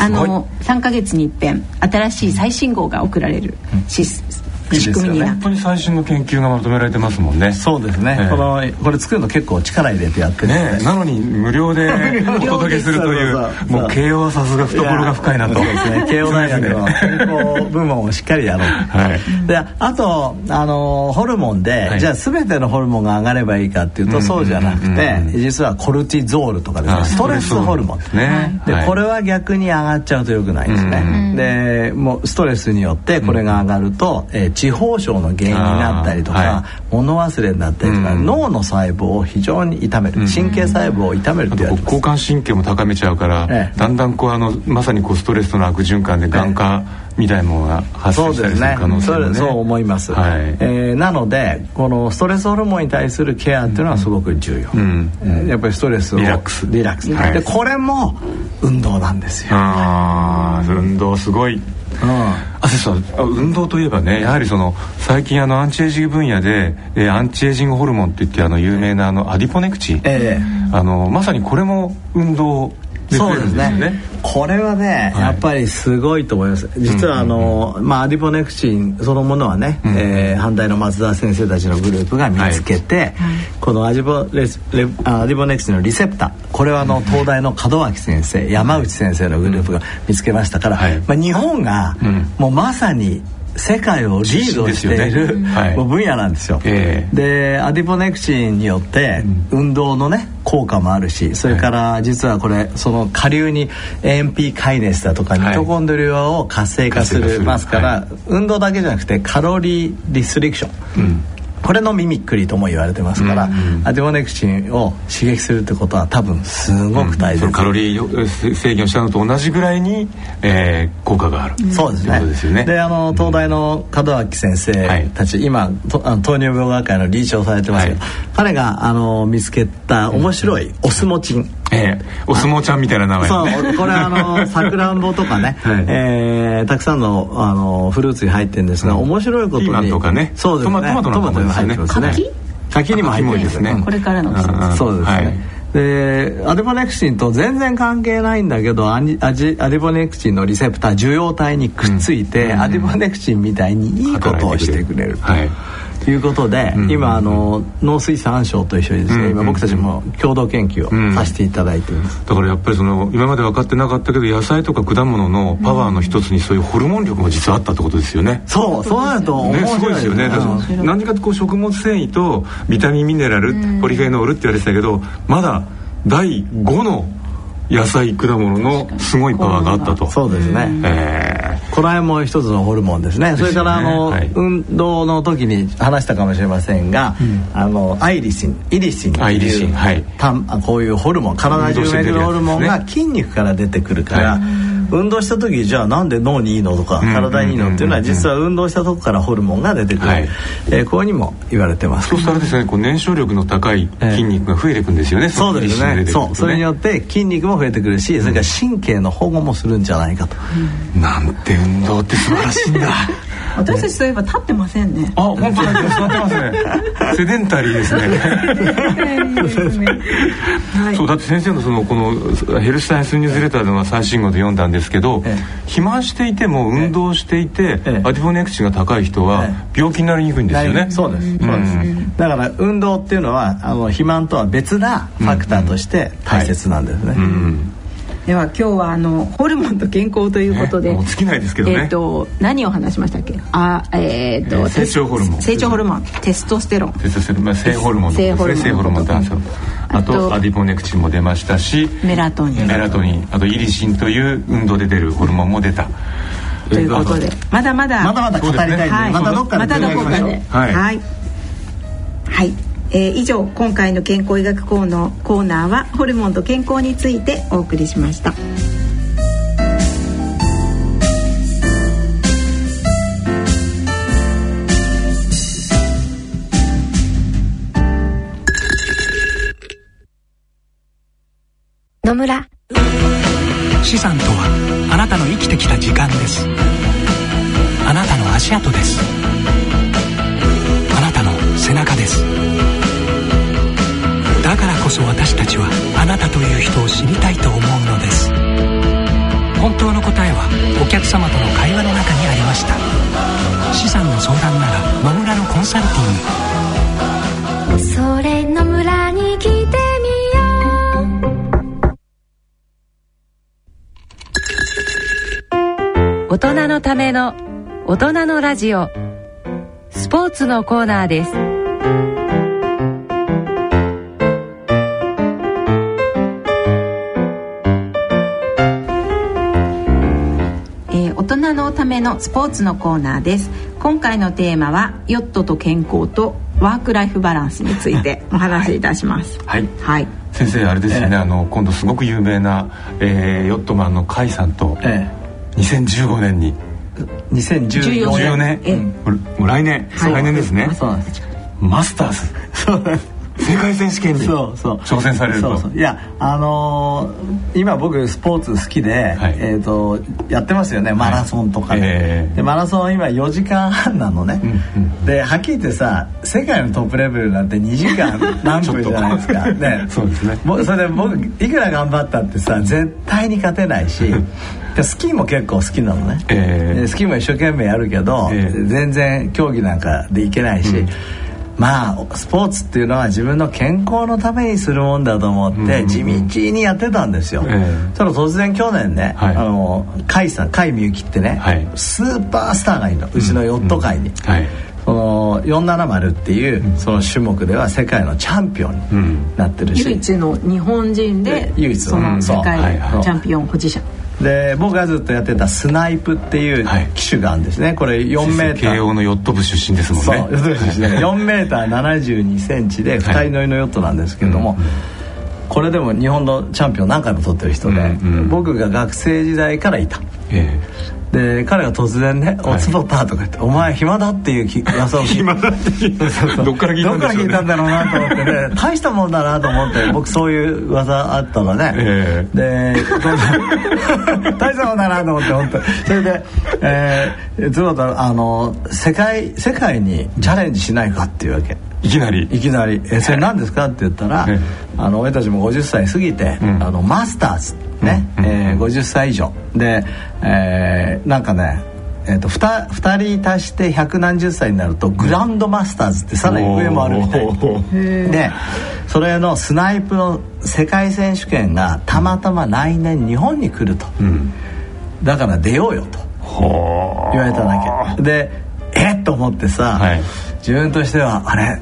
あの3か月に一遍新しい最新号が送られるシス仕組みにな
本当に最新の研究がまとめられてますもんね。
そうですね、えー、このこれ作るの結構力入れてやって
ねなのに無料で お届けするというもう慶応はさすが懐が深いなと。そうです
ね。慶応大学の 健康部門をしっかりやろう、はい、であとあのホルモンで、はい、じゃあ全てのホルモンが上がればいいかっていうと、そうじゃなくて、実はコルチゾールとかですね。ストレスホルモン。ですね。で、これは逆に上がっちゃうとよくないですね、でもうストレスによってこれが上がると、えー、地方症の原因になったりとか、はい、物忘れになったりとか、うん、脳の細胞を非常に痛める、神経細胞を痛めるって
交感神経も高めちゃうから、ええ、だんだんこうあのまさにこうストレスとの悪循環で眼科、みたいなものが発生したりする可能性も、ね、そう
そう思います、はい、えー、なのでこのストレスホルモンに対するケアっていうのはすごく重要、うん。うん、やっぱりストレスを
リラックス。
リラックス、はい、でこれも運動なんですよ。
ああ運動すごいあさ運動といえばねやはりその最近あのアンチエイジング分野で、えー、アンチエイジングホルモンっていってあの有名なあのアディポネクチ、えー、あのまさにこれも運動
そうですね。これはね、やっぱりすごいと思います。実はあの、まあアディポネクチンそのものはね、うえ反対の松田先生たちのグループが見つけて、このアディポレスレアディポネクチンのリセプターこれはあの東大の門脇先生山内先生のグループが見つけましたから、まあ、日本がもうまさに世界をリードしている、ねはい、分野なんですよ、えー、でアディポネクチンによって運動のね効果もあるしそれから実はこれその下流に AMP カイネスだとかミトコンドリアを活性化するますから、運動だけじゃなくてカロリーリストリクション、うんこれのミミックリーとも言われてますから、うんうん、アディモネクチンを刺激するってことは多分すごく大切、
うん、カロリー制限をしたのと同じぐらいに、えー、効果がある、
うん、そうですね。ですよね。であの東大の門脇先生たち、うん、今とあの糖尿病学会の理事長されてますけど、はい、彼があの見つけた面白いオスモチン、
ええ。お相撲ちゃんみたいな名前、
ね、そうこれあのさくらんぼとかね、はい、えー、たくさんのあのフルーツに入ってるんですが、うん、面白いことに。ピ
ーマンとかね。
そうですね。
トマトなんかも
入ってますね。
柿？
にも入って
ますね。これからの
そうですね、はい。でアデボネクチンと全然関係ないんだけどアニアジアデボネクチンのリセプター受容体にくっついて、うん、アデボネクチンみたいにいいことをしてくれると。はい。ということで、うん、今あの農水産省と一緒にですね、うん、今僕たちも共同研究をさせていただいています、
だからやっぱりその今まで分かってなかったけど野菜とか果物のパワーの一つにそういうホルモン力が実はあったってことですよね。
そうそうなると
ね、すごいですよね、うん、何かとこう食物繊維とビタミンミネラル、ポリフェノールって言われてたけどまだ第5の野菜果物のすごいパワーがあったと。
そうですね、えー、これも一つのホルモンですね。それからあの、はい、運動の時に話したかもしれませんが、うん、あのアイリシンイリシン
アイリシン、はい、
こういうホルモン体中にいるホルモンが筋肉から出てくるから、はい運動した時じゃあなんで脳にいいのとか体にいいのっていうのは実は運動したとこからホルモンが出てくる、はい、えー、こうにも言われてます。
そうしたらですねこう燃焼力の高い筋肉が増えていくんですよね、えー、
そうですね。そうそれによって筋肉も増えてくるしそれから神経の保護もするんじゃないかと、
うん、なんて運動って素晴らしいんだ
私たちそういえば立ってませんね。
あ本当だ座ってま すね。セデンタリーですね。そうだって先生のそのこのヘルスサイエンスニュースレターでの最新号で読んだんですけど、ええ、肥満していても運動していて、え、アディポネクチが高い人は病気になりにくいんですよね。
そうです、そうです。だから運動っていうのはあの肥満とは別なファクターとして大切なんですね、うん。うん
では今日はあのホルモンと健康ということで、
ね、尽きないですけどね。
えっ、ー、と何を話しましたっけ？あえっ、ー、と、えー、
成長ホルモン。
成長ホルモン、テストステロン。
テストステロン、まあ性ホルモン性ホルモン、性ホルモン男性。あとアディポネクチンも出ましたし、
メラトニン、
メラトニン、あとイリシンという運動で出るホルモンも出た。
ということで、まだまだ。
まだまだ語りたいんで、はい、またどっかで、
またどこかで、はい、はい。はいえー、以上今回の健康医学コーナーコーナーはホルモンと健康についてお送りしました。
野村。
資産とはあなたの生きてきた時間です。あなたの足跡です。あなたの背中です人を知りたいと思うのです。本当の答えはお客様との会話の中にありました。資産の相談なら野村のコンサル
ティング。それ野村に来てみよ
う。大人のための大人のラジオ。スポーツのコーナーです
めのスポーツのコーナーです。今回のテーマはヨットと健康とワークライフバランスについて お話しいたします。
はい、はい、先生あれですよね、えー、あの今度すごく有名な、えー、ヨットマンの甲斐さんと、えー、2015年に。
2014
年、えー、来年、はい、来年ですね。マスターズ。そうなんです世界選手権に挑戦されると。
いやあのー、今僕スポーツ好きで、はい、えーと、やってますよね。マラソンとかではいえー、でマラソン今4時間半なのね、うんうん、ではっきり言ってさ世界のトップレベルなんて2時間 何分じゃないですか。ね。
そうですね。
それで僕いくら頑張ったってさ絶対に勝てないし。でスキーも結構好きなのね、えー、スキーも一生懸命やるけど、えー、全然競技なんかでいけないし、うんまあスポーツっていうのは自分の健康のためにするもんだと思って地道にやってたんですよ、えー、ただ突然去年ね、はい、あの甲斐さん甲斐みゆきってね、はい、スーパースターがいるの。うちのヨット界に。うんうんはい。その470っていうその種目では世界のチャンピオンになってるし、
唯一の日本人で唯一その世界チャンピオン保持者
で僕がずっとやってたスナイプっていう機種があるんですね、はい、これ4メーター。
慶応のヨット部出身ですもんね。
そうヨット部出身で4メーター7 2センチで2人乗りのヨットなんですけれども、はい。これでも日本のチャンピオン何回も取ってる人で、うんうん、僕が学生時代からいた、えで彼が突然ね「おつぼた」とか言って「お前暇だ」っていう 噂を
聞い暇だってどっから聞いたん
どっから聞いたんだろうなと思ってね。大したもんだなと思って 僕そういう噂あったのね、えー、で 大したもんだなと思って本当。それで「えー、つぼたあの世界世界にチャレンジしないか」っていうわけ。
いきなり。
いきなり「えそれ何ですか?」って言ったら「あの俺たちも50歳過ぎて、うん、あのマスターズ」ね、うん、えー、50歳以上で、えー、なんかねえーと、と 2, 2人足して百何十歳になるとグランドマスターズってさらに上もあるみたいでそれのスナイプの世界選手権がたまたま来年日本に来ると、うん、だから出ようよと。言われただけ。でえっと思ってさ、はい、自分としてはあれ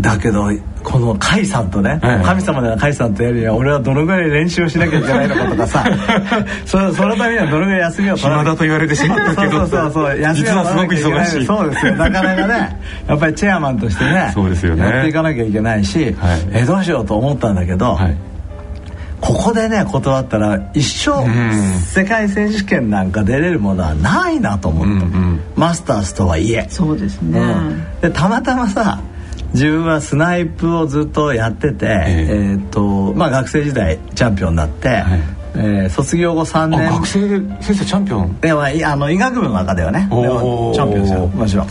だけどこの甲斐さんとね、はい、神様では甲斐さんとやるには俺はどのぐらい練習をしなきゃいけないのかとかさ そそのためにはどのぐらい休みを取
ら暇だと言われてしまったけど
そうそうそう休みを取らなきゃいけない。そうですよ。なかなかね やっぱりチェアマンとしてね
そうですよね。
やっていかなきゃいけないし、はい、えどうしようと思ったんだけど、はい。ここでね断ったら一生世界選手権なんか出れるものはないなと思った、うんうん、マスターズとはいえ。
そうですね、うん、
でたまたまさ自分はスナイプをずっとやってて、えー、えーとまあ、学生時代チャンピオンになって、はい、えー、卒業後3年。
学生で先生チャンピオン？
でもあの医学部の中ではねチャンピオンですよもちろん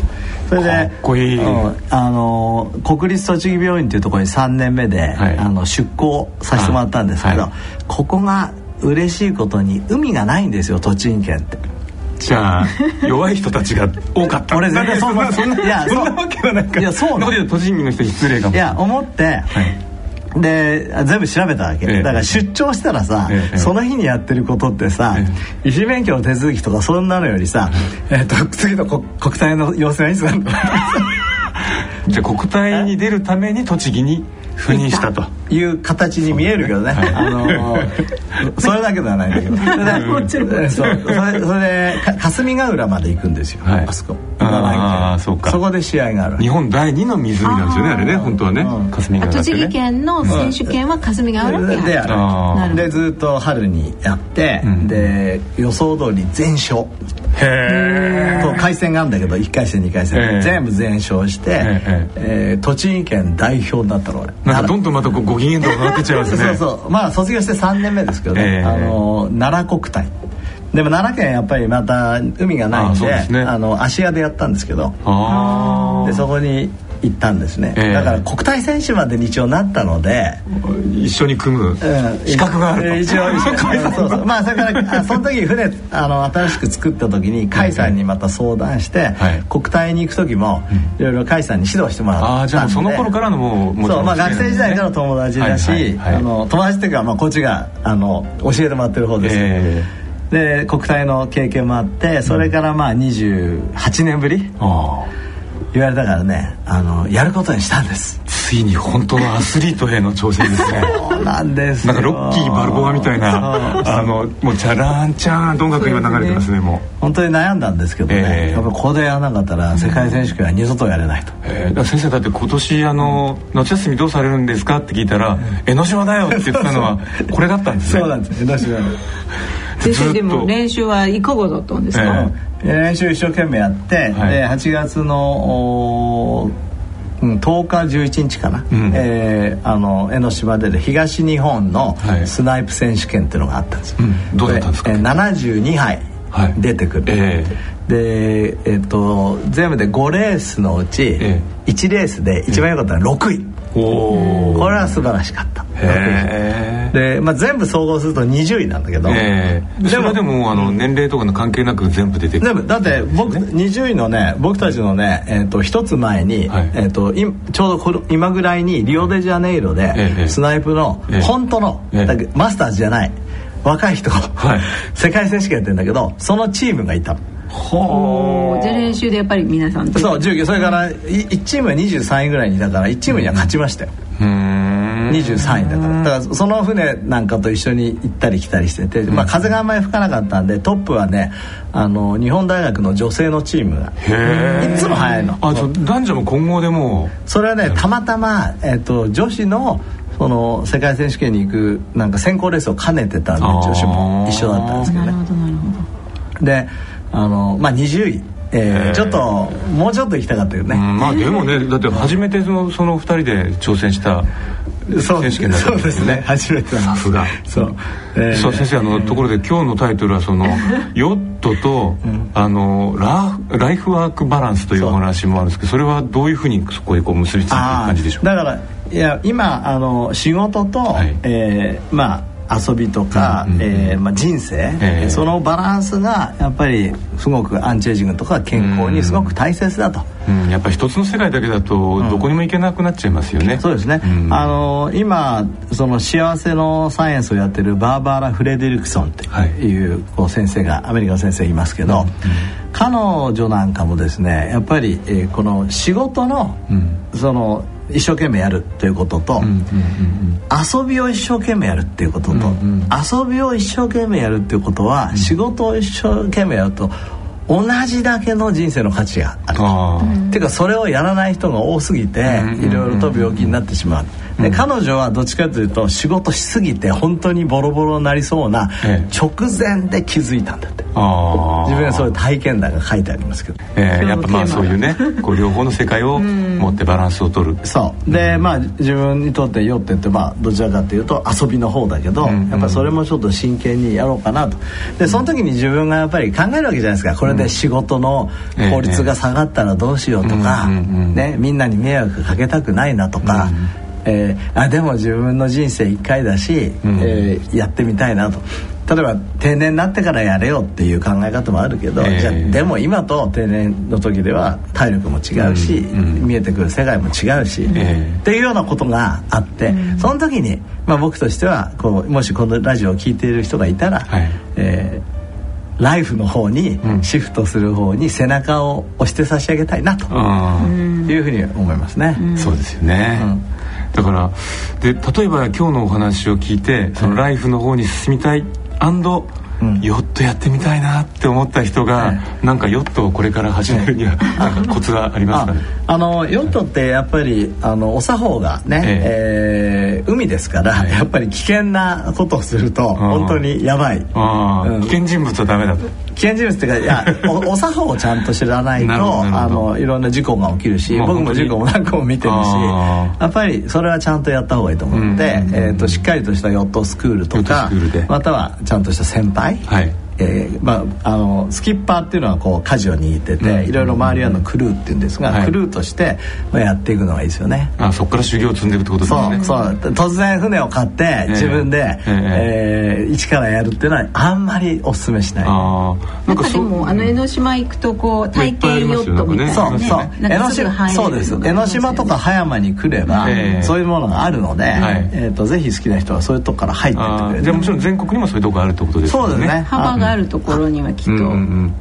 それでかっ
こいい、うん、
あの国立栃木病院っていうところに3年目で、はい、あの出向させてもらったんですけど、はい、ここが嬉しいことに海がないんですよ栃木県って。
じゃあ弱い人たちが多かった。
俺全然そんな
そんないやそんなわけはないか。いやそうなの。栃木の人失礼かも。
いや思って、はい。で全部調べたわけ、ええ、だから出張したらさ、え、その日にやってることってさ、医師免許の手続きとかそんなのよりさ、えー、と次の国体の要請はいつなんだ
じゃあ国体に出るために栃木に赴任したと
いう形に見えるけどね、ね。あのー、それだけではないんだけど。それでそれそれで霞ヶ浦まで行くんですよ、はい、あそこ。
ああそうか。
そこで試合がある。
日本第二の湖なんですよねあれね本当はね、霞ヶ浦、
栃木県の選手権は霞ヶ浦で
ある。でずっと春にやって、うん、で予想通り全勝。へえ回戦があるんだけど1回戦2回戦。全部全勝して、えー、栃木県代表になったの俺。
なんかどんどんまたご機ってっちゃいますね。
そうそう。まあ卒業して3年目ですけどね、あの奈良国体。でも奈良県やっぱりまた海がないんであの芦屋でやったんですけど。でそこに行ったんですね、えー、だから国体選手まで一応なったので
一緒に組む資格がある、
一応 そうそうまあそれからその時船あの新しく作った時に甲斐さんにまた相談して、はい、国体に行く時もいろいろ甲斐さんに指導してもらった
あじゃあその頃からのも
うそうまあ学生時代から友達だし、はいはいはい、あの友達っていうか、まあ、こっちがあの教えてもらってる方です、えー、で国体の経験もあってそれからまあ28年ぶり、うん言われたからねあのやることにしたんです。
ついに本当のアスリートへの挑戦ですね。
そうなんです
なんかロッキー・バルボアみたいなあのもうチャランチャンと音楽今流れてますねも
う。本当に悩んだんですけどね、えー、やっぱここでやらなかったら世界選手権は二度とやれないと、
えー、先生だって今年あの夏休みどうされるんですかって聞いたら「江ノ島だよ」って言ったのは これだったんですね。
そうなんです。江ノ島
先生でも練習はいかがだったんですか、
えー、練習一生懸命やって、はい、で8月のうん、10日11日かな、うん、えー、あの江ノ島で東日本のスナイプ選手権っていうのがあったんですよ、
うん、どうだったんですか、えー、
72杯出てくる、はいえ。ー、で、えーと、全部で5レースのうち1レースで一番良かったのは6位、これは素晴らしかった。で、まあ、全部総合すると20位なんだけど、
でもでもあの年齢とかの関係なく全部出てくる。
だって僕、ね、20位のね僕たちのね、えーと、一つ前に、はい、えーと、ちょうどこの今ぐらいにリオデジャネイロで、スナイプの、本当の、マスターズじゃない若い人、はい、世界選手権やってるんだけどそのチームがいたの。
ほじゃあ練習でやっぱり皆さん
そう19それから1チームは23位ぐらいにだから1チームには勝ちましたよ。23位だから。だからその船なんかと一緒に行ったり来たりしてて、まあ、風があんまり吹かなかったんでトップはねあの日本大学の女性のチームがいつも早いの。
あ男女も混合でも
それはねたまたま、えーと、女子のその世界選手権に行くなんか選考レースを兼ねてたんで女子も。一緒だったんですけどね。であのまあ20位。えー、ちょっともうちょっと行きたかったけどね、
まあでもねだって初めてそのその2人で挑戦した選手権だ
そうですね。初めて
さすが。そう、えー、そう先生あの、ところで今日のタイトルはその ヨットと、うん、あのラライフワークバランスというお話もあるんですけどそれはどういうふうにそこへこう結びついていく感じでしょう？
だからいや今あの仕事と、はい、えー、まあ遊びとか、うんうん、えー、まあ、人生、えー、そのバランスがやっぱりすごくアンチエイジングとか健康にすごく大切だと、
うん、やっぱり一つの世界だけだとどこにも行けなくなっちゃいますよね、
うん、そうですね、うん、あの今その幸せのサイエンスをやってるバーバーラ・フレデリクソンっていう,、こう先生がアメリカの先生いますけど、彼女なんかもですねやっぱり、えー、この仕事の、その一生懸命やるということと、遊びを一生懸命やるっていうことと、遊びを一生懸命やるっていうことは、仕事を一生懸命やると同じだけの人生の価値がある。っていうかそれをやらない人が多すぎていろいろと病気になってしまう。で彼女はどっちかというと仕事しすぎて本当にボロボロになりそうな直前で気づいたんだって、自分はそういう体験談が書いてありますけど、
えー、やっぱまあそういうねこう両方の世界を持ってバランスを取る。
そう。でまあ自分にとって酔ってってまあどちらかというと遊びの方だけど、やっぱそれもちょっと真剣にやろうかなと。でその時に自分がやっぱり考えるわけじゃないですか。これで仕事の効率が下がったらどうしようとか、ね、みんなに迷惑かけたくないなとか、えー、あでも自分の人生1回だし、うん、えー、やってみたいなと。例えば定年になってからやれよっていう考え方もあるけど、えー、じゃでも今と定年の時では体力も違うし、うん。うん、見えてくる世界も違うし、えー、っていうようなことがあって、うん、その時に、まあ、僕としてはこうもしこのラジオを聴いている人がいたら、はい、えーライフの方にシフトする方に背中を押して差し上げたいなというふうに思いますね。
そうですよね、うんだからで例えば今日のお話を聞いてそのライフの方に進みたいアンドヨットやってみたいなって思った人が、なんかヨットをこれから始めるにはなんかコツがありますかね？
あのヨットってやっぱりあのお作法がね、ええ。ー、海ですから、やっぱり危険なことをすると本当にやばい、
うん、危険人物はダメだと。
危険人物っていうかいやお お作法をちゃんと知らないとあのいろんな事故が起きるし僕も事故も何個も見てるしやっぱりそれはちゃんとやった方がいいと思って、えー、としっかりとしたヨットスクールとかまたはちゃんとした先輩、はい。えーまあ、あのスキッパーっていうのはこう舵を握ってて、いろいろ周りはのクルーっていうんですが、はい、クルーとして、まあ、やっていくのがいいですよね。
あそこから修行を積んでいくってことですね。
そうそう。突然船を買って自分で、えー、えー、一からやるっていうのはあんまりおすすめしない。あ
なんかでもあの江ノ島行くとこう体験ヨットみたいな、ね、そうそう。江ノ島
そうです江ノ島とか葉山に来れば、えー、そういうものがあるので、はい、えーと、ぜひ好きな人はそういうとこから入ってってくれる
じゃあもちろん全国にもそういうとこあるってことですね。
そうですね。
幅があるところにはきっと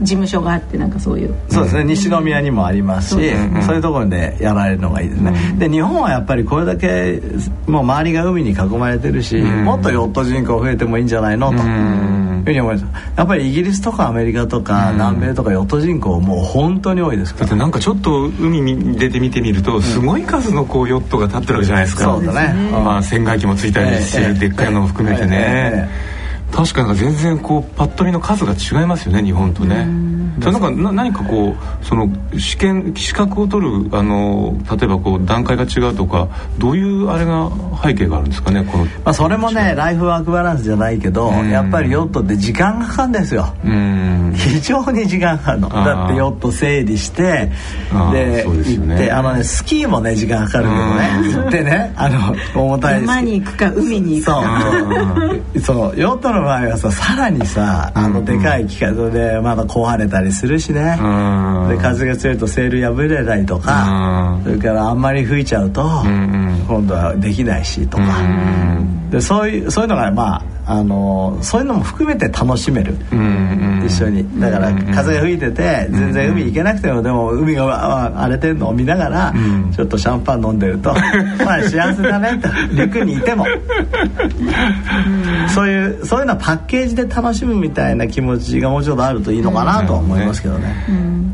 事務所があってなんかそういう。
そうですね。西宮にもありますしそういうところでやられるのがいいですね。で日本はやっぱりこれだけもう周りが海に囲まれてるしもっとヨット人口増えてもいいんじゃないのというふうに思います。やっぱりイギリスとかアメリカとか南米とかヨット人口もう本当に多いですから。
だってなんかちょっと海に出て見てみるとすごい数のこうヨットが立ってるわけじゃないですか。
そうだね。
まあ船外機もついたりしてるでっかいのも含めてね確かに全然こうパッと見の数が違いますよね日本とね。そなんかな何かこうその試験資格を取るあの例えばこう段階が違うとかどういうあれが背景があるんですかねこの、ま
あ、それもねライフワークバランスじゃないけどやっぱりヨットって時間がかかるんですよ。非常に時間かかるの。だってヨット整理してで行ってあのねスキーもね時間かかるけどね。行ってねあの重たい
山に行くか海に行くか。
そう。ヨットの場合はささらにさあのでかい機械でまだ壊れたりするしね。で風が強いとセール破れたりとかそれからあんまり吹いちゃうと今度はできないしとか。でそういうそういうのがまああのそういうのも含めて楽しめる、一緒に。だから風が吹いてて全然海行けなくてもでも海が荒れてるのを見ながら、ちょっとシャンパン飲んでると まあ幸せだねと陸にいても。そういうそういうのはパッケージで楽しむみたいな気持ちがもうちょっとあるといいのかなと思いますけどね。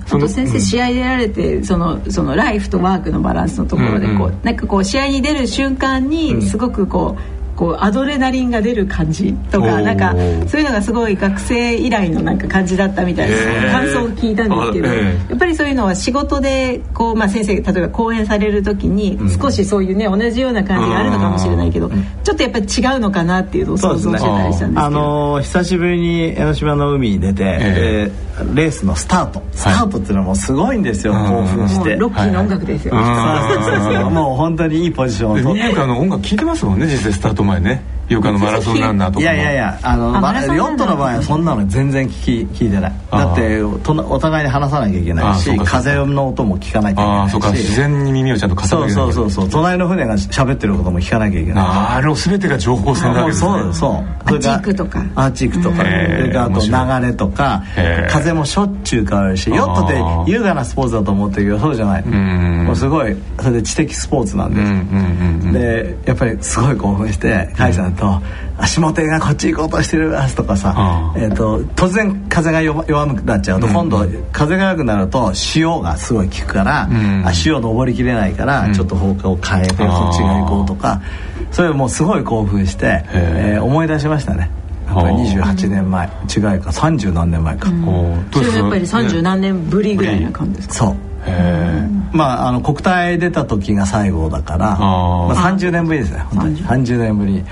あと先生試合出られてそのそのライフとワークのバランスのところでこう、なんかこう試合に出る瞬間にすごくこう、こうアドレナリンが出る感じとかなんかそういうのがすごい学生以来のなんか感じだったみたいな感想を聞いたんですけど、やっぱりそういうのは仕事でこう、まあ、先生例えば講演される時に少しそういうね同じような感じがあるのかもしれないけど、ちょっとやっぱり違うのかなっていうのを想像してたりしたんですけど、
あの久しぶりに江ノ島の海に出て、えー、レースのスタート。スタートっていうのはもうすごいんですよ、興奮して。
ロッキーの音楽ですよ、
もう本当にいいポジションを
取って。音楽聞いてますもんね実際スタート前ねよくあのマラソンランナーとかい
やいやいやあのあヨットの場合はそんなの全然聞き聞いてない。だってお互いに話さなきゃいけないし風の音も聞かなきゃいけないし。そうか。
自然に耳をちゃんと
傾けなそうそうそう隣の船が喋ってることも聞かなきゃいけない。
あれ全てが情報戦なわけで。すね
そう。そう
アーチークとか。
アーチークとかそれからあと流れとか。風もしょっちゅう変わるしヨットって優雅なスポーツだと思ってるけどそうじゃない。もうすごいそれで知的スポーツなんです。でやっぱりすごい興奮して甲斐さんと足元がこっち行こうとしてるとかさ、えーと、突然風が弱くなっちゃうと、今度風が弱くなると潮がすごい効くから、足を登りきれないから、ちょっと方向を変えてこっちが行こうとかそれもうすごい興奮して、え。ー、思い出しましたね。やっぱり28年前。違いか。30何年前か、
それはやっぱり30何年ぶりぐらいな感じですか？
そう。まああの国体出た時が最後だからまあ、30年ぶりですね本当に。30年ぶり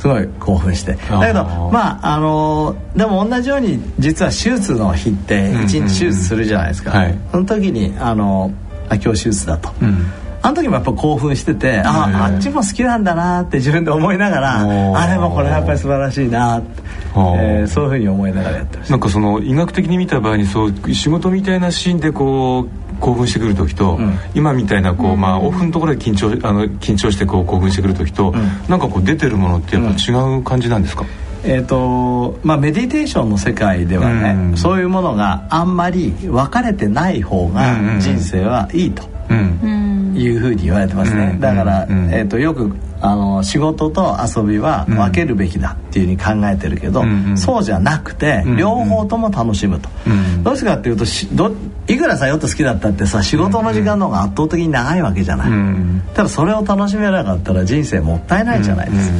すごい興奮して。だけどまああのでも同じように実は手術の日って1日手術するじゃないですか、その時にあのあ今日手術だと、うん、あの時もやっぱ興奮しててああっちも好きなんだなって 自分で思いながらあれもこれやっぱり素晴らしいなって、えー、そういうふうに思いながらやってました。
なんかその医学的に見た場合にそう仕事みたいなシーンでこう興奮してくる時と、うん、今みたいなこう、まあ、オフのところで緊張あの緊張してこう興奮してくる時と、うん、なんかこう出てるものってやっぱ違う感じなんですか、
えーとまあ、メディテーションの世界ではね、うん、そういうものがあんまり分かれてない方が人生はいいというふうに言われてますね、だから、えーとよくあの仕事と遊びは分けるべきだっていうふうに考えてるけど、うんうん、そうじゃなくて、両方とも楽しむと、うん、どうしてかっていうとしどいくらさヨット好きだったってさ仕事の時間の方が圧倒的に長いわけじゃない、うん、ただそれを楽しめなかったら人生もったいないじゃないですか、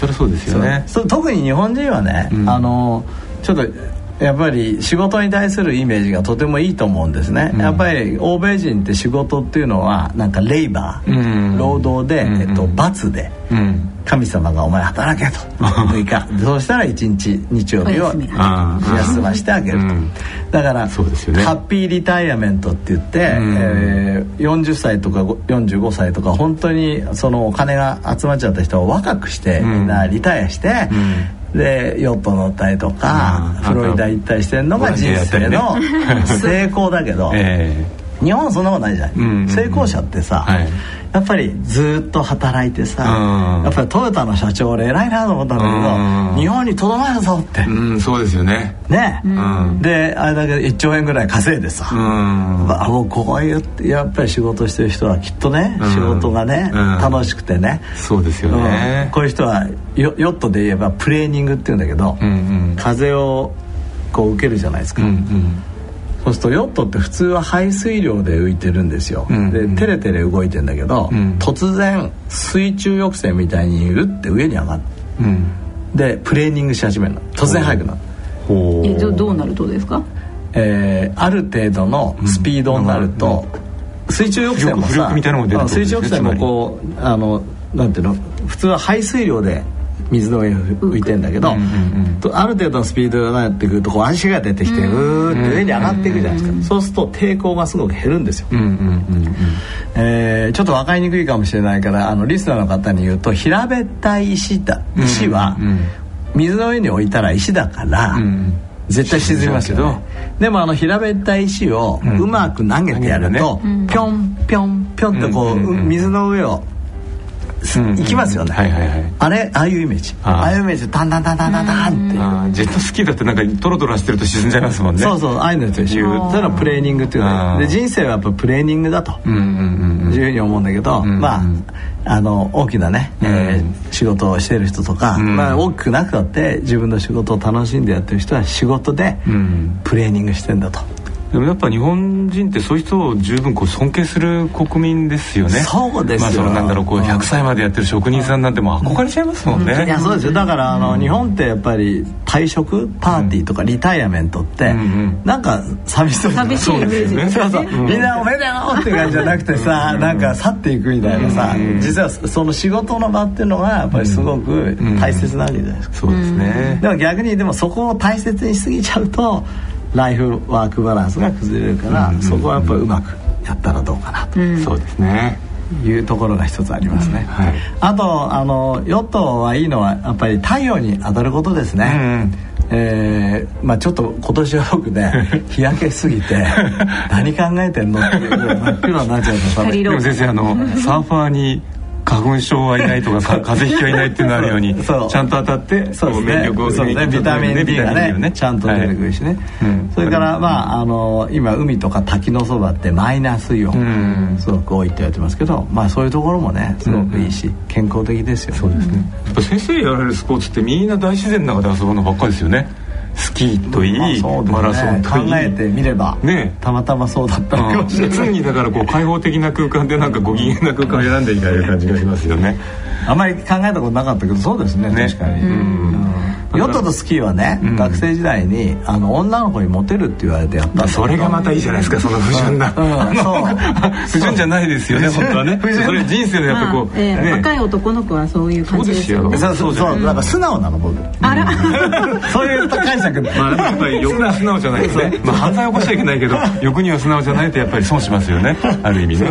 それそうですよね。
特に日本人はね、あのちょっとやっぱり仕事に対するイメージがとてもいいと思うんですね、うん、やっぱり欧米人って仕事っていうのはなんかレイバー、うん、労働で、うん、えっと、罰で、神様がお前働けと。6日そうしたら1日日曜日を休ましてあげると、だから、ね、ハッピーリタイアメントって言って、えー、40歳とか45歳とか本当にそのお金が集まっちゃった人を若くしてみんなリタイアして、でヨット乗ったりとかフロリダ行ったりしてるのが人生の成功だけど、日本はそんなことないじゃない、成功者ってさ、やっぱりずっと働いてさ、やっぱりトヨタの社長俺偉いなと思ったんだけど、日本にとどまるぞって、
うん、そうですよね。
ね、であれだけ1兆円ぐらい稼いでさ、あもうこういうやっぱり仕事してる人はきっとね、仕事がね、楽しくてね。
そうですよね、
こういう人はヨヨットで言えばプレーニングっていうんだけど、風をこう受けるじゃないですか、そうするとヨットって普通は排水量で浮いてるんですよ、うん、でテレテレ動いてんだけど、うん、突然水中抑制みたいにうって上に上がって、うん、でプレーニングし始めるの。突然速くなる。
えどどうなるとですか？
えー、ある程度のスピードになると、うん、水中抑制もさ水中抑制もこうあのなんていうの？普通は排水量で水の上に浮いてんだけど、ある程度のスピードがなってくるとこう足が出てきてうーって上に上がっていくじゃないですか、そうすると抵抗がすごく減るんですよ、えちょっと分かりにくいかもしれないからあのリスナーの方に言うと平べったい石だ石は水の上に置いたら石だから、絶対沈みますけど、でもあの平べったい石をうまく投げてやると、ぴょんぴょんぴょんってこう、水の上を行きますよね、はいはいはい、あれ？ああいうイメージ。ああ。いうイメージでタンタンタンタンタンタン
ってジェットスキーだってなんかトロトロしてると沈んじゃいますもんね。
そうそうああいうのと一緒。そういうのプレーニングっていうので人生はやっぱプレーニングだと。いうふうに思うんだけど、まああの大きなね、えー、仕事をしてる人とか、まあ、大きくなくたって自分の仕事を楽しんでやってる人は仕事でプレーニングしてんだと。
でもやっぱ日本人ってそういう人を十分こう尊敬する国民ですよね。
そうですよ、まあ、
そのなんだろうこう100歳までやってる職人さんなんてもう憧れちゃいますもんね、
いやそうですよ。だからあの、日本ってやっぱり退職パーティーとかリタイアメントって、なんか寂しそう
寂しいイメージ
ね。そうそう、みんなおめでとうって感じじゃなくてさ、なんか去っていくみたいなさ、実はその仕事の場っていうのがやっぱりすごく大切なわけじゃないですか、
そうですね。
でも逆にでもそこを大切にしすぎちゃうとライフワークバランスが崩れるから、そこはやっぱりうまくやったらどうかなと、
うん、そうですね。
いうところが一つありますね、うん。はい、あとあのヨットはいいのはやっぱり太陽に当たることですね、うんうん。えーまあ、ちょっと今年は僕ね 日焼けすぎて 何考えてんのっていう真っ黒になっちゃうと
でも先生あのサーファーに花粉症はいないとか 風邪ひきはいないっていうのあるようにちゃんと当たって
そうですね。そうね。ビタミン D がねちゃんと出てくるしね、それからまああの今海とか滝のそばってマイナスイオンすごく多いって言われてますけどまあそういうところもねすごくいいし健康的ですよ
そうですね。先生やられるスポーツってみんな大自然の中で遊ぶのばっかりですよねスキーといい、まあね、マラソンとい
い。考えてみれば、ね、たまたまそうだったかもしれない、
常にだからこう開放的な空間でなんかご機嫌な空間を選んでいかれる感じがしますよね。
あまり考えたことなかったけどそうですねね。確かに、うん。ヨットとスキーはね、うん、学生時代にあの女の子にモテるって言われてやった
それがまたいいじゃないですかその不純な、うん、そう。不純じゃないですよね本当はね。それ人生でやっぱこう、
えーね、若い男の子はそういう感じですよ、ね、
そうそうそうなんか素直なの僕。
あら。
そういう解釈
まあやっぱり 欲が素直じゃないですねまあ犯罪起こしちゃいけないけど 欲には素直じゃないとやっぱり損しますよね。ある意味ね。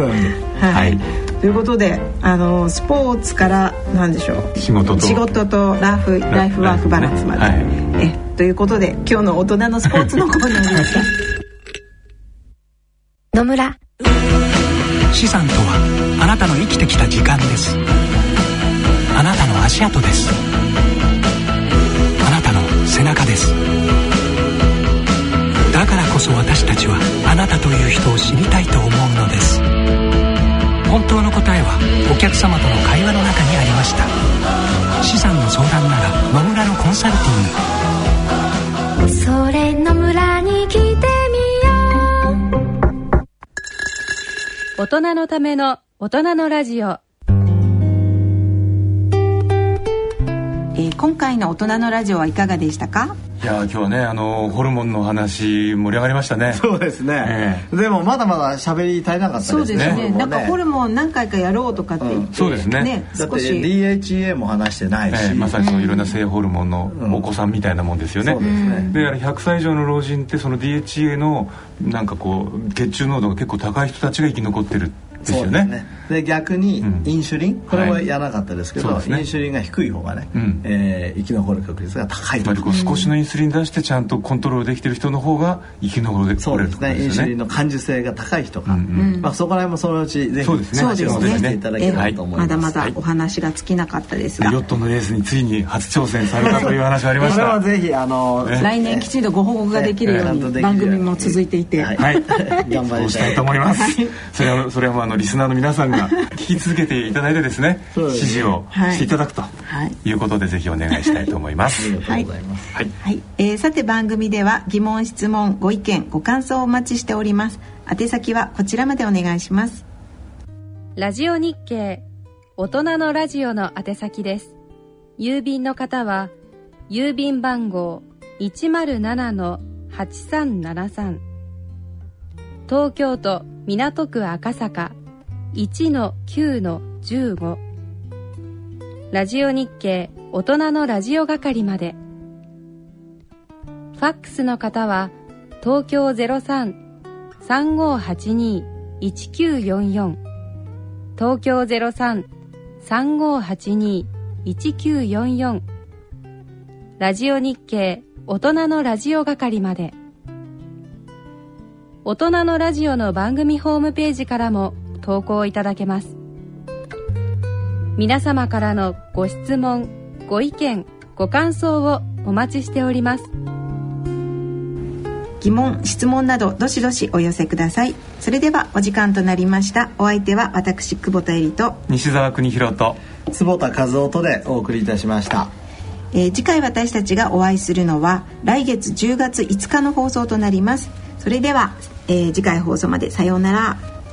はい。ということであのスポーツから何でしょう。
仕事と。
仕事とラフライフワークバランスまで、はい、えということで今日の大人のスポーツのコーナーでした
野村。
資産とはあなたの生きてきた時間です。あなたの足跡です背中です。だからこそ私たちはあなたという人を知りたいと思うのです。本当の答えはお客様との会話の中にありました。資産の相談なら野村のコンサルテ
ィング。それ野村に来てみよう。
大人のための大人のラジオ
えー、今回の大人のラジオはいかがでしたか？
いや今日はねあのホルモンの話盛り上がりましたね。
そうですね、えー、でもまだまだ喋り足りなかったですね。そうですね、
ね、なんかホルモン何回かやろうとかって言って、うん、
そうですね。
ねだって DHA も話してないし、えー、
まさにそのいろんな性ホルモンのお子さんみたいなもんですよね、うん、そうですね。で100歳以上の老人ってその DHA のなんかこう血中濃度が結構高い人たちが生き残ってるですよね。
で逆にインシュリン、うん、これもやらなかったですけど、はいね、インシュリンが低い方がね、うん、えー、生き残る確率が高い
つまりこう少しのインスリン出してちゃんとコントロールできてる人の方が生き残れる
そうですね、ね、インシュリンの感受性が高い人が、うんうん、まあ、そこら辺もそのうちぜひそうですね。そうですねいただければと思います、
まだまだお話が尽きなかったですが。
ヨットのレースについに初挑戦されたという話がありました。これ
はぜひあの、
ね、来年きちんとご報告ができるように番組も続いていて。
はい、頑張りたい。と思います、それはそれはあのリスナーの皆さんが聞き続けていただいてですね指示をしていただくということで、ぜひお願いしたいと思います。
はい、は
い、はい、えー、さて番組では疑問質問ご意見ご感想をお待ちしております。宛先はこちらまでお願いします。
ラジオ日経大人のラジオの宛先です。郵便の方は郵便番号107-8373東京都港区赤坂1-9-15ラジオ日経大人のラジオ係まで。ファックスの方は東京03-3582-1944東京03-3582-1944ラジオ日経大人のラジオ係まで。大人のラジオの番組ホームページからも投稿いただけます。皆様からのご質問ご意見ご感想をお待ちしております。
疑問質問などどしどしお寄せください。それではお時間となりました。お相手は私久保田恵里と
西澤邦弘と
坪田和夫とでお送りいたしました。
えー、次回私たちがお会いするのは来月10月5日の放送となります。それでは、えー、次回放送までさようなら